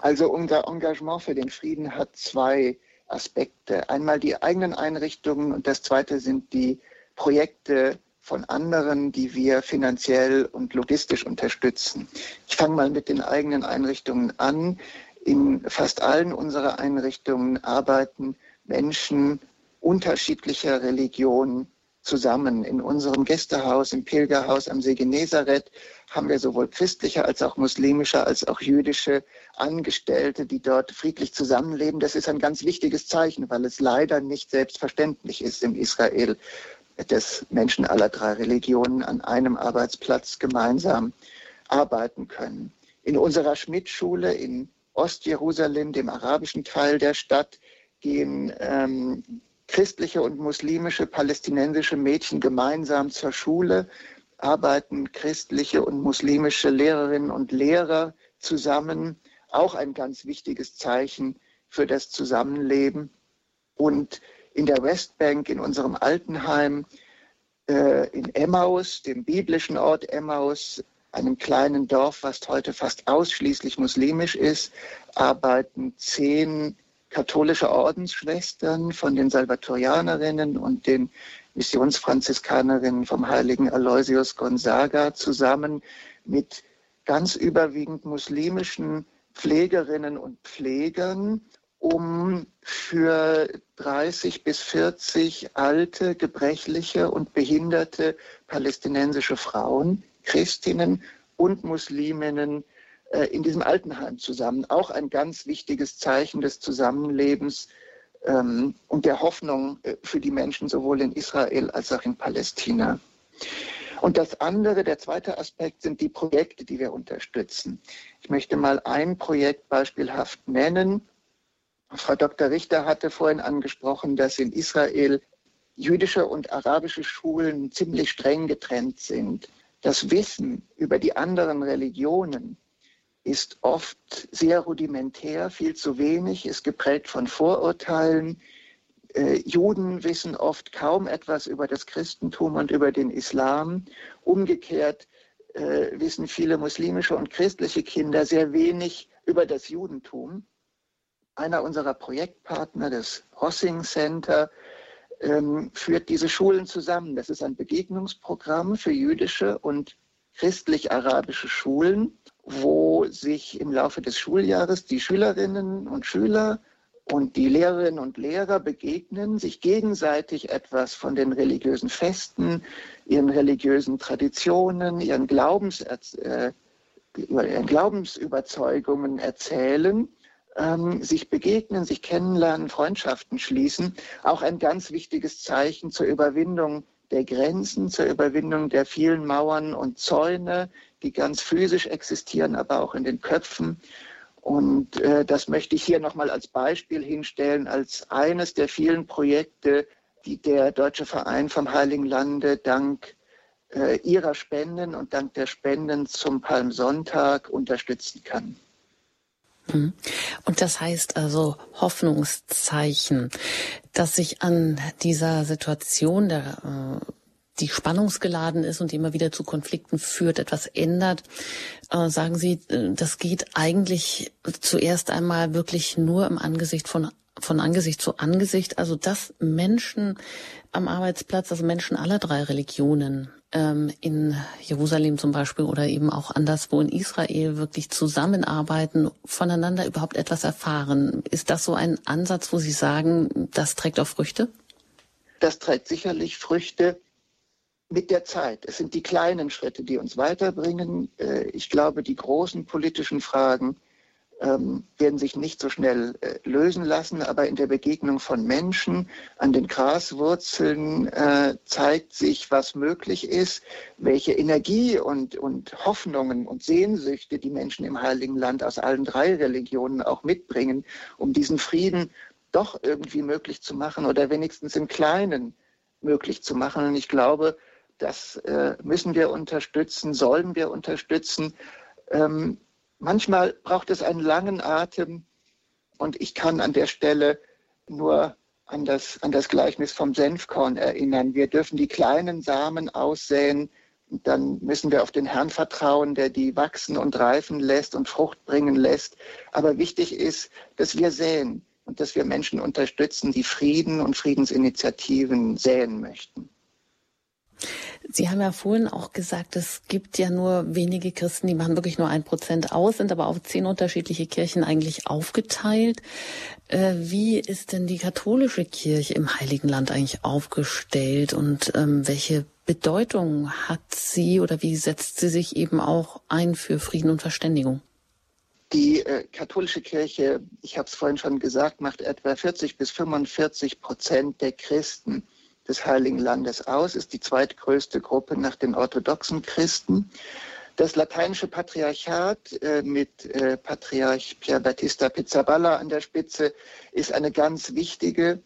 Also unser Engagement für den Frieden hat zwei Aspekte. Einmal die eigenen Einrichtungen und das zweite sind die Projekte von anderen, die wir finanziell und logistisch unterstützen. Ich fange mal mit den eigenen Einrichtungen an. In fast allen unserer Einrichtungen arbeiten Menschen unterschiedlicher Religionen zusammen. In unserem Gästehaus, im Pilgerhaus am See Genezareth haben wir sowohl christliche als auch muslimische als auch jüdische Angestellte, die dort friedlich zusammenleben. Das ist ein ganz wichtiges Zeichen, weil es leider nicht selbstverständlich ist im Israel, dass Menschen aller drei Religionen an einem Arbeitsplatz gemeinsam arbeiten können. In unserer Schmidt-Schule in Ostjerusalem, dem arabischen Teil der Stadt, gehen ähm, christliche und muslimische palästinensische Mädchen gemeinsam zur Schule, arbeiten christliche und muslimische Lehrerinnen und Lehrer zusammen. Auch ein ganz wichtiges Zeichen für das Zusammenleben. Und in der Westbank, in unserem Altenheim, äh, in Emmaus, dem biblischen Ort Emmaus, einem kleinen Dorf, was heute fast ausschließlich muslimisch ist, arbeiten zehn katholische Ordensschwestern von den Salvatorianerinnen und den Missionsfranziskanerinnen vom heiligen Aloysius Gonzaga zusammen mit ganz überwiegend muslimischen Pflegerinnen und Pflegern, um für 30 bis 40 alte, gebrechliche und behinderte palästinensische Frauen, Christinnen und Musliminnen äh, in diesem Altenheim zusammen. Auch ein ganz wichtiges Zeichen des Zusammenlebens ähm, und der Hoffnung äh, für die Menschen sowohl in Israel als auch in Palästina. Und das andere, der zweite Aspekt, sind die Projekte, die wir unterstützen. Ich möchte mal ein Projekt beispielhaft nennen. Frau Dr. Richter hatte vorhin angesprochen, dass in Israel jüdische und arabische Schulen ziemlich streng getrennt sind. Das Wissen über die anderen Religionen ist oft sehr rudimentär, viel zu wenig, ist geprägt von Vorurteilen. Äh, Juden wissen oft kaum etwas über das Christentum und über den Islam. Umgekehrt äh, wissen viele muslimische und christliche Kinder sehr wenig über das Judentum. Einer unserer Projektpartner, das Hossing Center, ähm, führt diese Schulen zusammen. Das ist ein Begegnungsprogramm für jüdische und christlich-arabische Schulen wo sich im Laufe des Schuljahres die Schülerinnen und Schüler und die Lehrerinnen und Lehrer begegnen, sich gegenseitig etwas von den religiösen Festen, ihren religiösen Traditionen, ihren, Glaubens, äh, ihren Glaubensüberzeugungen erzählen, ähm, sich begegnen, sich kennenlernen, Freundschaften schließen. Auch ein ganz wichtiges Zeichen zur Überwindung der Grenzen, zur Überwindung der vielen Mauern und Zäune, die ganz physisch existieren, aber auch in den Köpfen. Und äh, das möchte ich hier nochmal als Beispiel hinstellen, als eines der vielen Projekte, die der Deutsche Verein vom Heiligen Lande dank äh, ihrer Spenden und dank der Spenden zum Palmsonntag unterstützen kann.
Mhm. Und das heißt also Hoffnungszeichen, dass sich an dieser Situation der äh, die spannungsgeladen ist und die immer wieder zu Konflikten führt, etwas ändert. Äh, sagen Sie, äh, das geht eigentlich zuerst einmal wirklich nur im Angesicht von von Angesicht zu Angesicht, also dass Menschen am Arbeitsplatz, also Menschen aller drei Religionen ähm, in Jerusalem zum Beispiel oder eben auch anderswo in Israel wirklich zusammenarbeiten, voneinander überhaupt etwas erfahren. Ist das so ein Ansatz, wo Sie sagen, das trägt auch Früchte?
Das trägt sicherlich Früchte mit der Zeit. Es sind die kleinen Schritte, die uns weiterbringen. Äh, ich glaube, die großen politischen Fragen ähm, werden sich nicht so schnell äh, lösen lassen, aber in der Begegnung von Menschen an den Graswurzeln äh, zeigt sich, was möglich ist, welche Energie und, und Hoffnungen und Sehnsüchte die Menschen im Heiligen Land aus allen drei Religionen auch mitbringen, um diesen Frieden doch irgendwie möglich zu machen oder wenigstens im Kleinen möglich zu machen. Und ich glaube, das äh, müssen wir unterstützen, sollen wir unterstützen. Ähm, manchmal braucht es einen langen Atem und ich kann an der Stelle nur an das, an das Gleichnis vom Senfkorn erinnern. Wir dürfen die kleinen Samen aussäen dann müssen wir auf den Herrn vertrauen, der die wachsen und reifen lässt und Frucht bringen lässt. Aber wichtig ist, dass wir säen und dass wir Menschen unterstützen, die Frieden und Friedensinitiativen säen möchten.
Sie haben ja vorhin auch gesagt, es gibt ja nur wenige Christen, die machen wirklich nur ein Prozent aus, sind aber auf zehn unterschiedliche Kirchen eigentlich aufgeteilt. Äh, wie ist denn die katholische Kirche im Heiligen Land eigentlich aufgestellt und ähm, welche Bedeutung hat sie oder wie setzt sie sich eben auch ein für Frieden und Verständigung?
Die äh, katholische Kirche, ich habe es vorhin schon gesagt, macht etwa 40 bis 45 Prozent der Christen des Heiligen Landes aus, ist die zweitgrößte Gruppe nach den orthodoxen Christen. Das lateinische Patriarchat äh, mit äh, Patriarch Pier Battista Pizzaballa an der Spitze ist eine ganz wichtige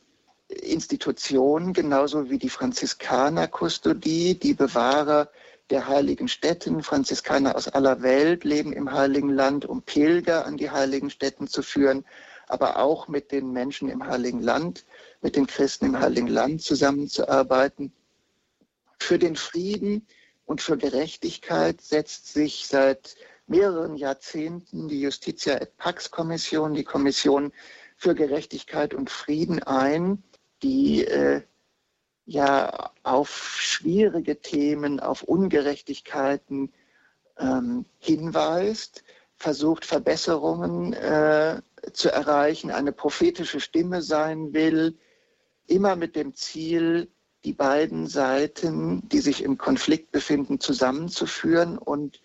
Institution, genauso wie die Franziskanerkustodie, die Bewahrer der heiligen Stätten. Franziskaner aus aller Welt leben im Heiligen Land, um Pilger an die heiligen Stätten zu führen, aber auch mit den Menschen im Heiligen Land mit den Christen im Heiligen Land zusammenzuarbeiten. Für den Frieden und für Gerechtigkeit setzt sich seit mehreren Jahrzehnten die Justitia et Pax Kommission, die Kommission für Gerechtigkeit und Frieden ein, die äh, ja auf schwierige Themen, auf Ungerechtigkeiten ähm, hinweist, versucht Verbesserungen äh, zu erreichen, eine prophetische Stimme sein will, immer mit dem Ziel, die beiden Seiten, die sich im Konflikt befinden, zusammenzuführen und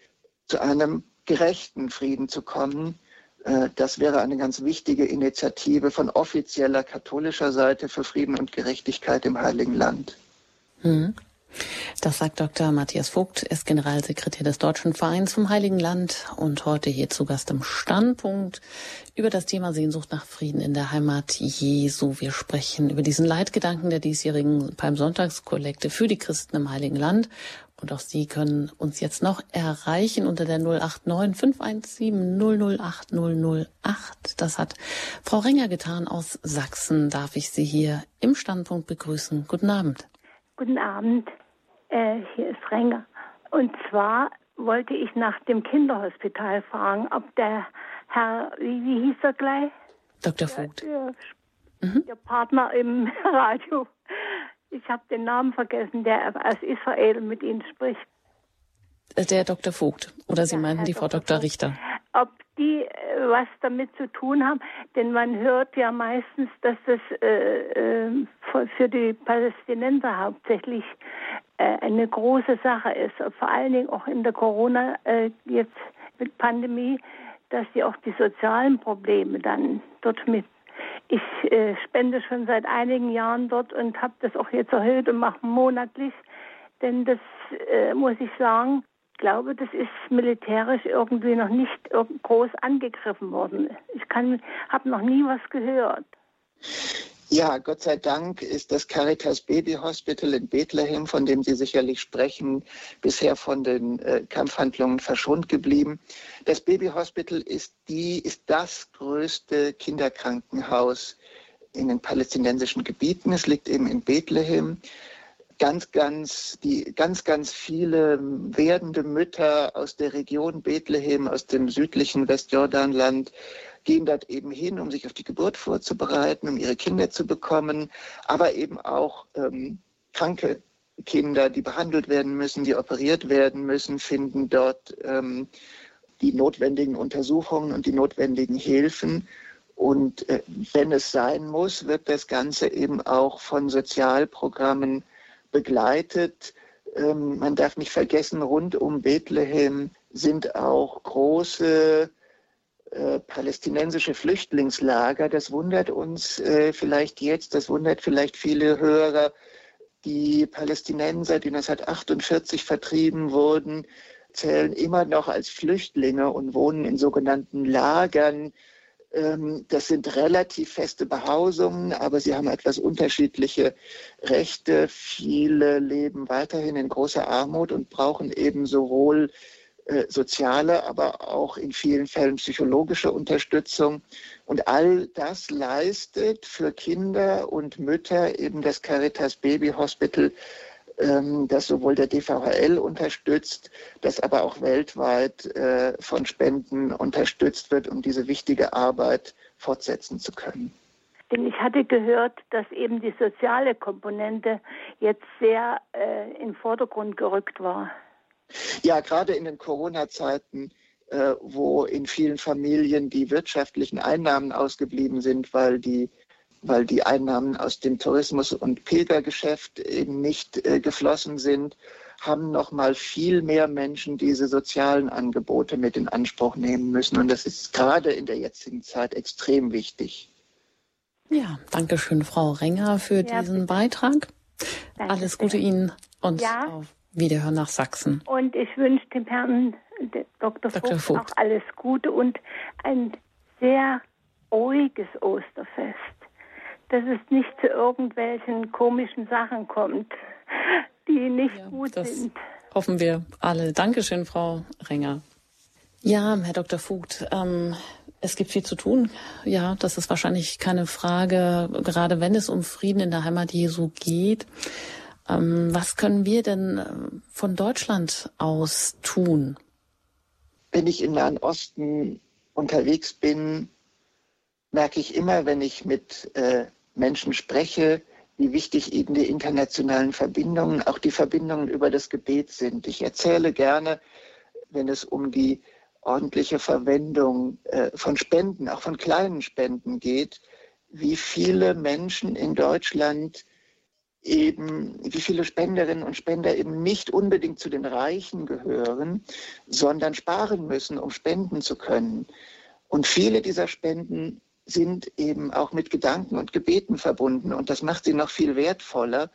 zu einem gerechten Frieden zu kommen. Äh, das wäre eine ganz wichtige Initiative von offizieller katholischer Seite für Frieden und Gerechtigkeit im Heiligen Land.
Mhm. Das sagt Dr. Matthias Vogt, ist Generalsekretär des Deutschen Vereins vom Heiligen Land und heute hier zu Gast im Standpunkt über das Thema Sehnsucht nach Frieden in der Heimat Jesu. Wir sprechen über diesen Leitgedanken der diesjährigen Palmsonntagskollekte für die Christen im Heiligen Land. Und auch Sie können uns jetzt noch erreichen unter der 089 517 008 008. Das hat Frau Renger getan aus Sachsen. Darf ich Sie hier im Standpunkt begrüßen? Guten Abend.
Guten Abend, äh, hier ist Renger. Und zwar wollte ich nach dem Kinderhospital fragen, ob der Herr, wie, wie hieß er gleich?
Dr. Vogt.
Der, der, mhm. der Partner im Radio. Ich habe den Namen vergessen, der aus Israel mit Ihnen spricht.
Äh, der Dr. Vogt. Oder Sie ja, meinen Herr die Frau Dr. Vogt. Richter?
Ob die äh, was damit zu tun haben, denn man hört ja meistens, dass das äh, äh, für die Palästinenser hauptsächlich eine große Sache ist, vor allen Dingen auch in der Corona äh, jetzt mit Pandemie, dass sie auch die sozialen Probleme dann dort mit ich äh, spende schon seit einigen Jahren dort und habe das auch jetzt erhöht und mache monatlich. Denn das äh, muss ich sagen, glaube, das ist militärisch irgendwie noch nicht groß angegriffen worden. Ich habe noch nie was gehört.
Ja, Gott sei Dank ist das Caritas Baby Hospital in Bethlehem, von dem Sie sicherlich sprechen, bisher von den äh, Kampfhandlungen verschont geblieben. Das Baby Hospital ist die, ist das größte Kinderkrankenhaus in den palästinensischen Gebieten. Es liegt eben in Bethlehem ganz, ganz, die ganz, ganz viele werdende Mütter aus der Region Bethlehem, aus dem südlichen Westjordanland, gehen dort eben hin, um sich auf die Geburt vorzubereiten, um ihre Kinder zu bekommen, aber eben auch ähm, kranke Kinder, die behandelt werden müssen, die operiert werden müssen, finden dort ähm, die notwendigen Untersuchungen und die notwendigen Hilfen. Und äh, wenn es sein muss, wird das Ganze eben auch von Sozialprogrammen begleitet. Ähm, man darf nicht vergessen, rund um Bethlehem sind auch große äh, palästinensische Flüchtlingslager. Das wundert uns äh, vielleicht jetzt, das wundert vielleicht viele Hörer. Die Palästinenser, die 1948 vertrieben wurden, zählen immer noch als Flüchtlinge und wohnen in sogenannten Lagern ähm, das sind relativ feste Behausungen, aber sie haben etwas unterschiedliche Rechte. Viele leben weiterhin in großer Armut und brauchen eben sowohl äh, soziale, aber auch in vielen Fällen psychologische Unterstützung. Und all das leistet für Kinder und Mütter eben das Caritas Baby Hospital, ähm, das sowohl der DVHL unterstützt, das aber auch weltweit äh, von Spenden unterstützt wird, um diese wichtige Arbeit fortsetzen zu können.
Denn ich hatte gehört, dass eben die soziale Komponente jetzt sehr äh, in den Vordergrund gerückt war.
Ja, gerade in den Corona-Zeiten, äh, wo in vielen Familien die wirtschaftlichen Einnahmen ausgeblieben sind, weil die, weil die Einnahmen aus dem Tourismus- und Pilgergeschäft eben nicht äh, geflossen sind, haben noch mal viel mehr Menschen diese sozialen Angebote mit in Anspruch nehmen müssen. Und das ist gerade in der jetzigen Zeit extrem wichtig.
Ja, danke schön, Frau Renger, für ja, diesen bitte. Beitrag. Danke Alles Gute Ihnen und ja. auf Wiederhören nach Sachsen.
Und ich wünsche dem Herrn Dr. Dr. Vogt, Vogt auch alles Gute und ein sehr ruhiges Osterfest. Dass es nicht zu irgendwelchen komischen Sachen kommt, die nicht ja, gut sind.
Hoffen wir alle. Dankeschön, Frau Renger. Ja, Herr Dr. Vogt, ähm, es gibt viel zu tun. Ja, das ist wahrscheinlich keine Frage, gerade wenn es um Frieden in der Heimat Jesu geht. Ähm, was können wir denn äh, von Deutschland aus tun?
Wenn ich im Nahen Osten unterwegs bin, merke ich immer, wenn ich mit äh, Menschen spreche, wie wichtig eben die internationalen Verbindungen, auch die Verbindungen über das Gebet sind. Ich erzähle gerne, wenn es um die ordentliche Verwendung äh, von Spenden, auch von kleinen Spenden geht, wie viele Menschen in Deutschland eben, wie viele Spenderinnen und Spender eben nicht unbedingt zu den Reichen gehören, sondern sparen müssen, um spenden zu können. Und viele dieser Spenden sind eben auch mit Gedanken und Gebeten verbunden und das macht sie noch viel wertvoller.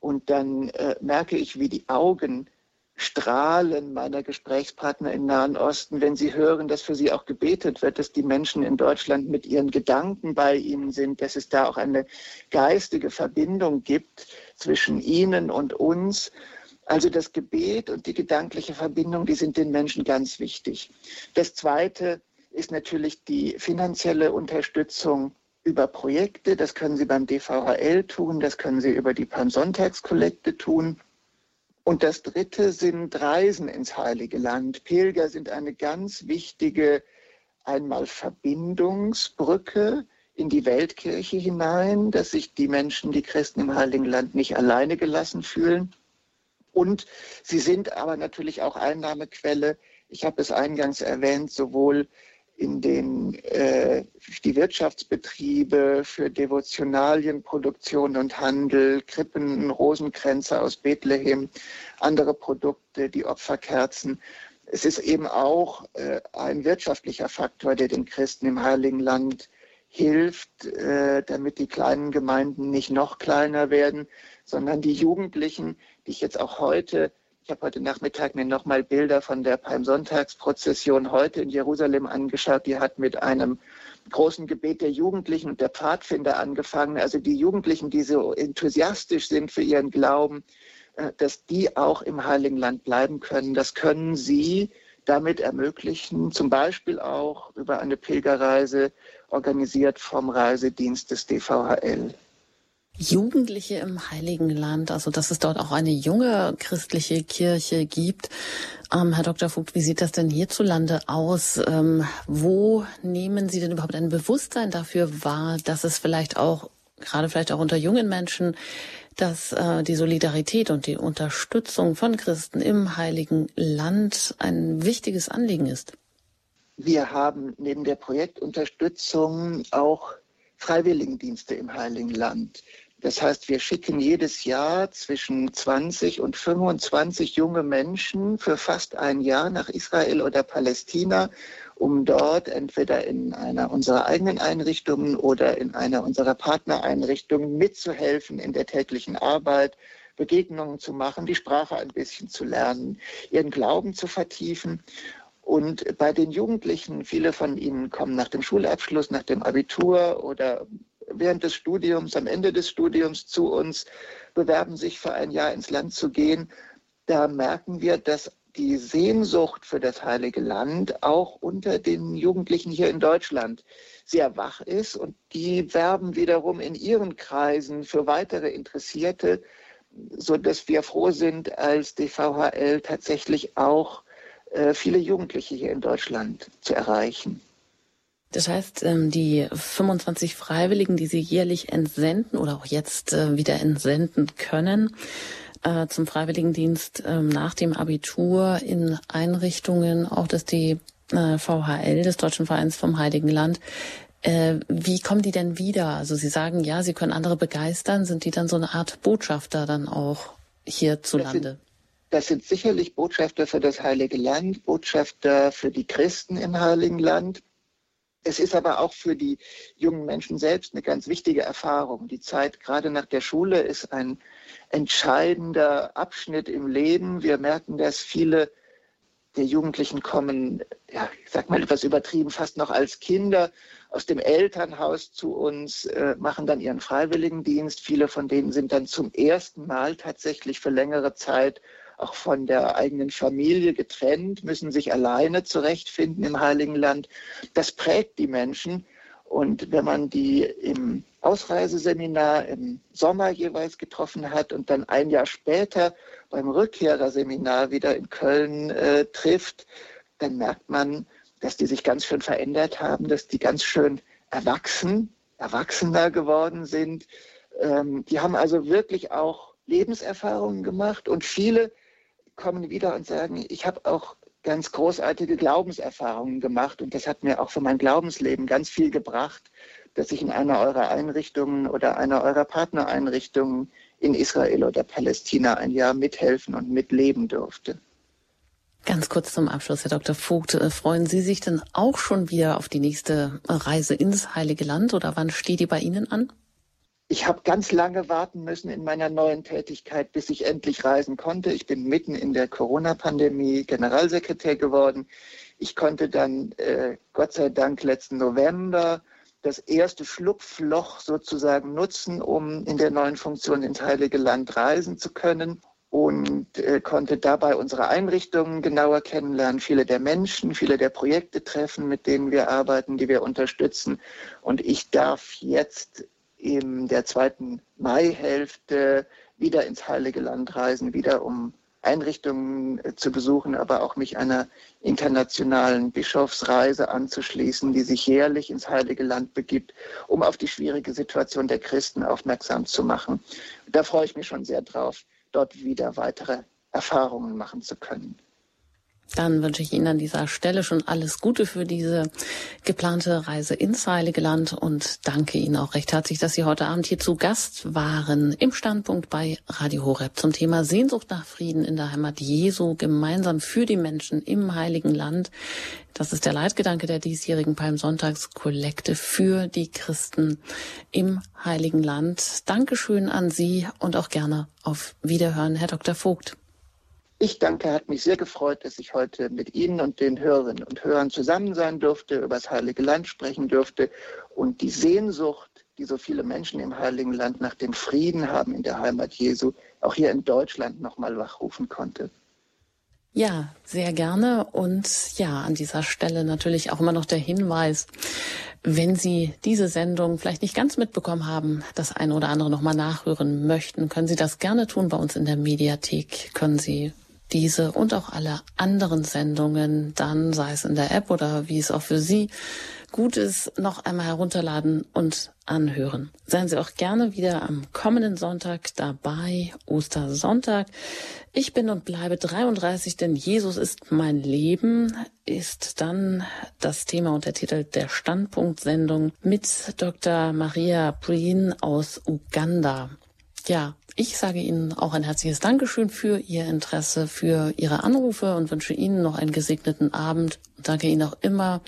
Und dann äh, merke ich, wie die Augen Strahlen meiner Gesprächspartner im Nahen Osten, wenn sie hören, dass für sie auch gebetet wird, dass die Menschen in Deutschland mit ihren Gedanken bei ihnen sind, dass es da auch eine geistige Verbindung gibt zwischen ihnen und uns. Also das Gebet und die gedankliche Verbindung, die sind den Menschen ganz wichtig. Das Zweite ist natürlich die finanzielle Unterstützung über Projekte. Das können Sie beim DVHL tun, das können Sie über die Palmsonntagskollekte tun. Und das Dritte sind Reisen ins Heilige Land. Pilger sind eine ganz wichtige einmal Verbindungsbrücke in die Weltkirche hinein, dass sich die Menschen, die Christen im Heiligen Land nicht alleine gelassen fühlen. Und sie sind aber natürlich auch Einnahmequelle. Ich habe es eingangs erwähnt, sowohl in den, äh, die Wirtschaftsbetriebe für Devotionalienproduktion und Handel, Krippen, Rosenkränze aus Bethlehem, andere Produkte, die Opferkerzen. Es ist eben auch äh, ein wirtschaftlicher Faktor, der den Christen im Heiligen Land hilft, äh, damit die kleinen Gemeinden nicht noch kleiner werden, sondern die Jugendlichen, die ich jetzt auch heute ich habe heute Nachmittag mir nochmal Bilder von der Palmsonntagsprozession heute in Jerusalem angeschaut. Die hat mit einem großen Gebet der Jugendlichen und der Pfadfinder angefangen. Also die Jugendlichen, die so enthusiastisch sind für ihren Glauben, äh, dass die auch im Heiligen Land bleiben können. Das können sie damit ermöglichen, zum Beispiel auch über eine Pilgerreise organisiert vom Reisedienst des DVHL.
Jugendliche im Heiligen Land, also dass es dort auch eine junge christliche Kirche gibt. Ähm, Herr Dr. Vogt, wie sieht das denn hierzulande aus? Ähm, wo nehmen Sie denn überhaupt ein Bewusstsein dafür wahr, dass es vielleicht auch, gerade vielleicht auch unter jungen Menschen, dass äh, die Solidarität und die Unterstützung von Christen im Heiligen Land ein wichtiges Anliegen ist?
Wir haben neben der Projektunterstützung auch Freiwilligendienste im Heiligen Land. Das heißt, wir schicken jedes Jahr zwischen 20 und 25 junge Menschen für fast ein Jahr nach Israel oder Palästina, um dort entweder in einer unserer eigenen Einrichtungen oder in einer unserer Partnereinrichtungen mitzuhelfen in der täglichen Arbeit, Begegnungen zu machen, die Sprache ein bisschen zu lernen, ihren Glauben zu vertiefen. Und bei den Jugendlichen, viele von ihnen kommen nach dem Schulabschluss, nach dem Abitur oder während des Studiums, am Ende des Studiums zu uns, bewerben sich für ein Jahr ins Land zu gehen. Da merken wir, dass die Sehnsucht für das Heilige Land auch unter den Jugendlichen hier in Deutschland sehr wach ist. Und die werben wiederum in ihren Kreisen für weitere Interessierte, sodass wir froh sind, als DVHL tatsächlich auch äh, viele Jugendliche hier in Deutschland zu erreichen.
Das heißt, ähm, die 25 Freiwilligen, die Sie jährlich entsenden oder auch jetzt äh, wieder entsenden können, äh, zum Freiwilligendienst ähm, nach dem Abitur in Einrichtungen, auch des DVHL, des Deutschen Vereins vom Heiligen Land. Wie kommen die denn wieder? Also Sie sagen, ja, Sie können andere begeistern. Sind die dann so eine Art Botschafter dann auch hierzulande?
Das sind sicherlich Botschafter für das Heilige Land, Botschafter für die Christen im Heiligen Land. Es ist aber auch für die jungen Menschen selbst eine ganz wichtige Erfahrung. Die Zeit gerade nach der Schule ist ein entscheidender Abschnitt im Leben. Wir merken, dass viele der Jugendlichen kommen, ja, ich sag mal etwas übertrieben, fast noch als Kinder aus dem Elternhaus zu uns, äh, machen dann ihren Freiwilligendienst. Viele von denen sind dann zum ersten Mal tatsächlich für längere Zeit auch von der eigenen Familie getrennt, müssen sich alleine zurechtfinden im Heiligen Land. Das prägt die Menschen. Und wenn man die im Ausreiseseminar im Sommer jeweils getroffen hat und dann ein Jahr später beim Rückkehrerseminar wieder in Köln äh, trifft, dann merkt man, dass die sich ganz schön verändert haben, dass die ganz schön erwachsen, erwachsener geworden sind. Ähm, die haben also wirklich auch Lebenserfahrungen gemacht und viele kommen wieder und sagen, ich habe auch ganz großartige Glaubenserfahrungen gemacht und das hat mir auch für mein Glaubensleben ganz viel gebracht, dass ich in einer eurer Einrichtungen oder einer eurer Partnereinrichtungen in Israel oder Palästina ein Jahr mithelfen und mitleben durfte.
Ganz kurz zum Abschluss, Herr Dr. Vogt, äh, freuen Sie sich denn auch schon wieder auf die nächste Reise ins Heilige Land oder wann steht die bei Ihnen an?
Ich habe ganz lange warten müssen in meiner neuen Tätigkeit, bis ich endlich reisen konnte. Ich bin mitten in der Corona-Pandemie Generalsekretär geworden. Ich konnte dann, äh, Gott sei Dank, letzten November das erste Schlupfloch sozusagen nutzen, um in der neuen Funktion ins Heilige Land reisen zu können und äh, konnte dabei unsere Einrichtungen genauer kennenlernen, viele der Menschen, viele der Projekte treffen, mit denen wir arbeiten, die wir unterstützen. Und ich darf jetzt in der zweiten Maihälfte wieder ins Heilige Land reisen, wieder um Einrichtungen äh, zu besuchen, aber auch mich einer internationalen Bischofsreise anzuschließen, die sich jährlich ins Heilige Land begibt, um auf die schwierige Situation der Christen aufmerksam zu machen. Da freue ich mich schon sehr drauf, dort wieder weitere Erfahrungen machen zu können.
Dann wünsche ich Ihnen an dieser Stelle schon alles Gute für diese geplante Reise ins Heilige Land und danke Ihnen auch recht herzlich, dass Sie heute Abend hier zu Gast waren im Standpunkt bei Radio Horeb zum Thema Sehnsucht nach Frieden in der Heimat Jesu gemeinsam für die Menschen im Heiligen Land. Das ist der Leitgedanke der diesjährigen Palmsonntagskollekte für die Christen im Heiligen Land. Dankeschön an Sie und auch gerne auf Wiederhören, Herr Dr. Vogt.
Ich danke, hat mich sehr gefreut, dass ich heute mit Ihnen und den Hörerinnen und Hörern zusammen sein durfte, über das Heilige Land sprechen durfte und die Sehnsucht, die so viele Menschen im Heiligen Land nach dem Frieden haben in der Heimat Jesu, auch hier in Deutschland nochmal wachrufen konnte.
Ja, sehr gerne. Und ja, an dieser Stelle natürlich auch immer noch der Hinweis, wenn Sie diese Sendung vielleicht nicht ganz mitbekommen haben, das eine oder andere nochmal nachhören möchten, können Sie das gerne tun bei uns in der Mediathek. Können Sie diese und auch alle anderen Sendungen dann, sei es in der App oder wie es auch für Sie gut ist, noch einmal herunterladen und anhören. Seien Sie auch gerne wieder am kommenden Sonntag dabei, Ostersonntag. Ich bin und bleibe 33, denn Jesus ist mein Leben, ist dann das Thema und der Titel der Standpunktsendung mit Dr. Maria Breen aus Uganda. Ja, ich sage Ihnen auch ein herzliches Dankeschön für Ihr Interesse, für Ihre Anrufe und wünsche Ihnen noch einen gesegneten Abend. Danke Ihnen auch immer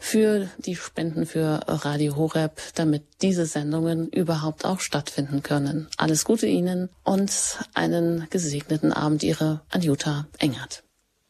für die Spenden für Radio Horeb, damit diese Sendungen überhaupt auch stattfinden können. Alles Gute Ihnen und einen gesegneten Abend, Ihre Anjuta Engert.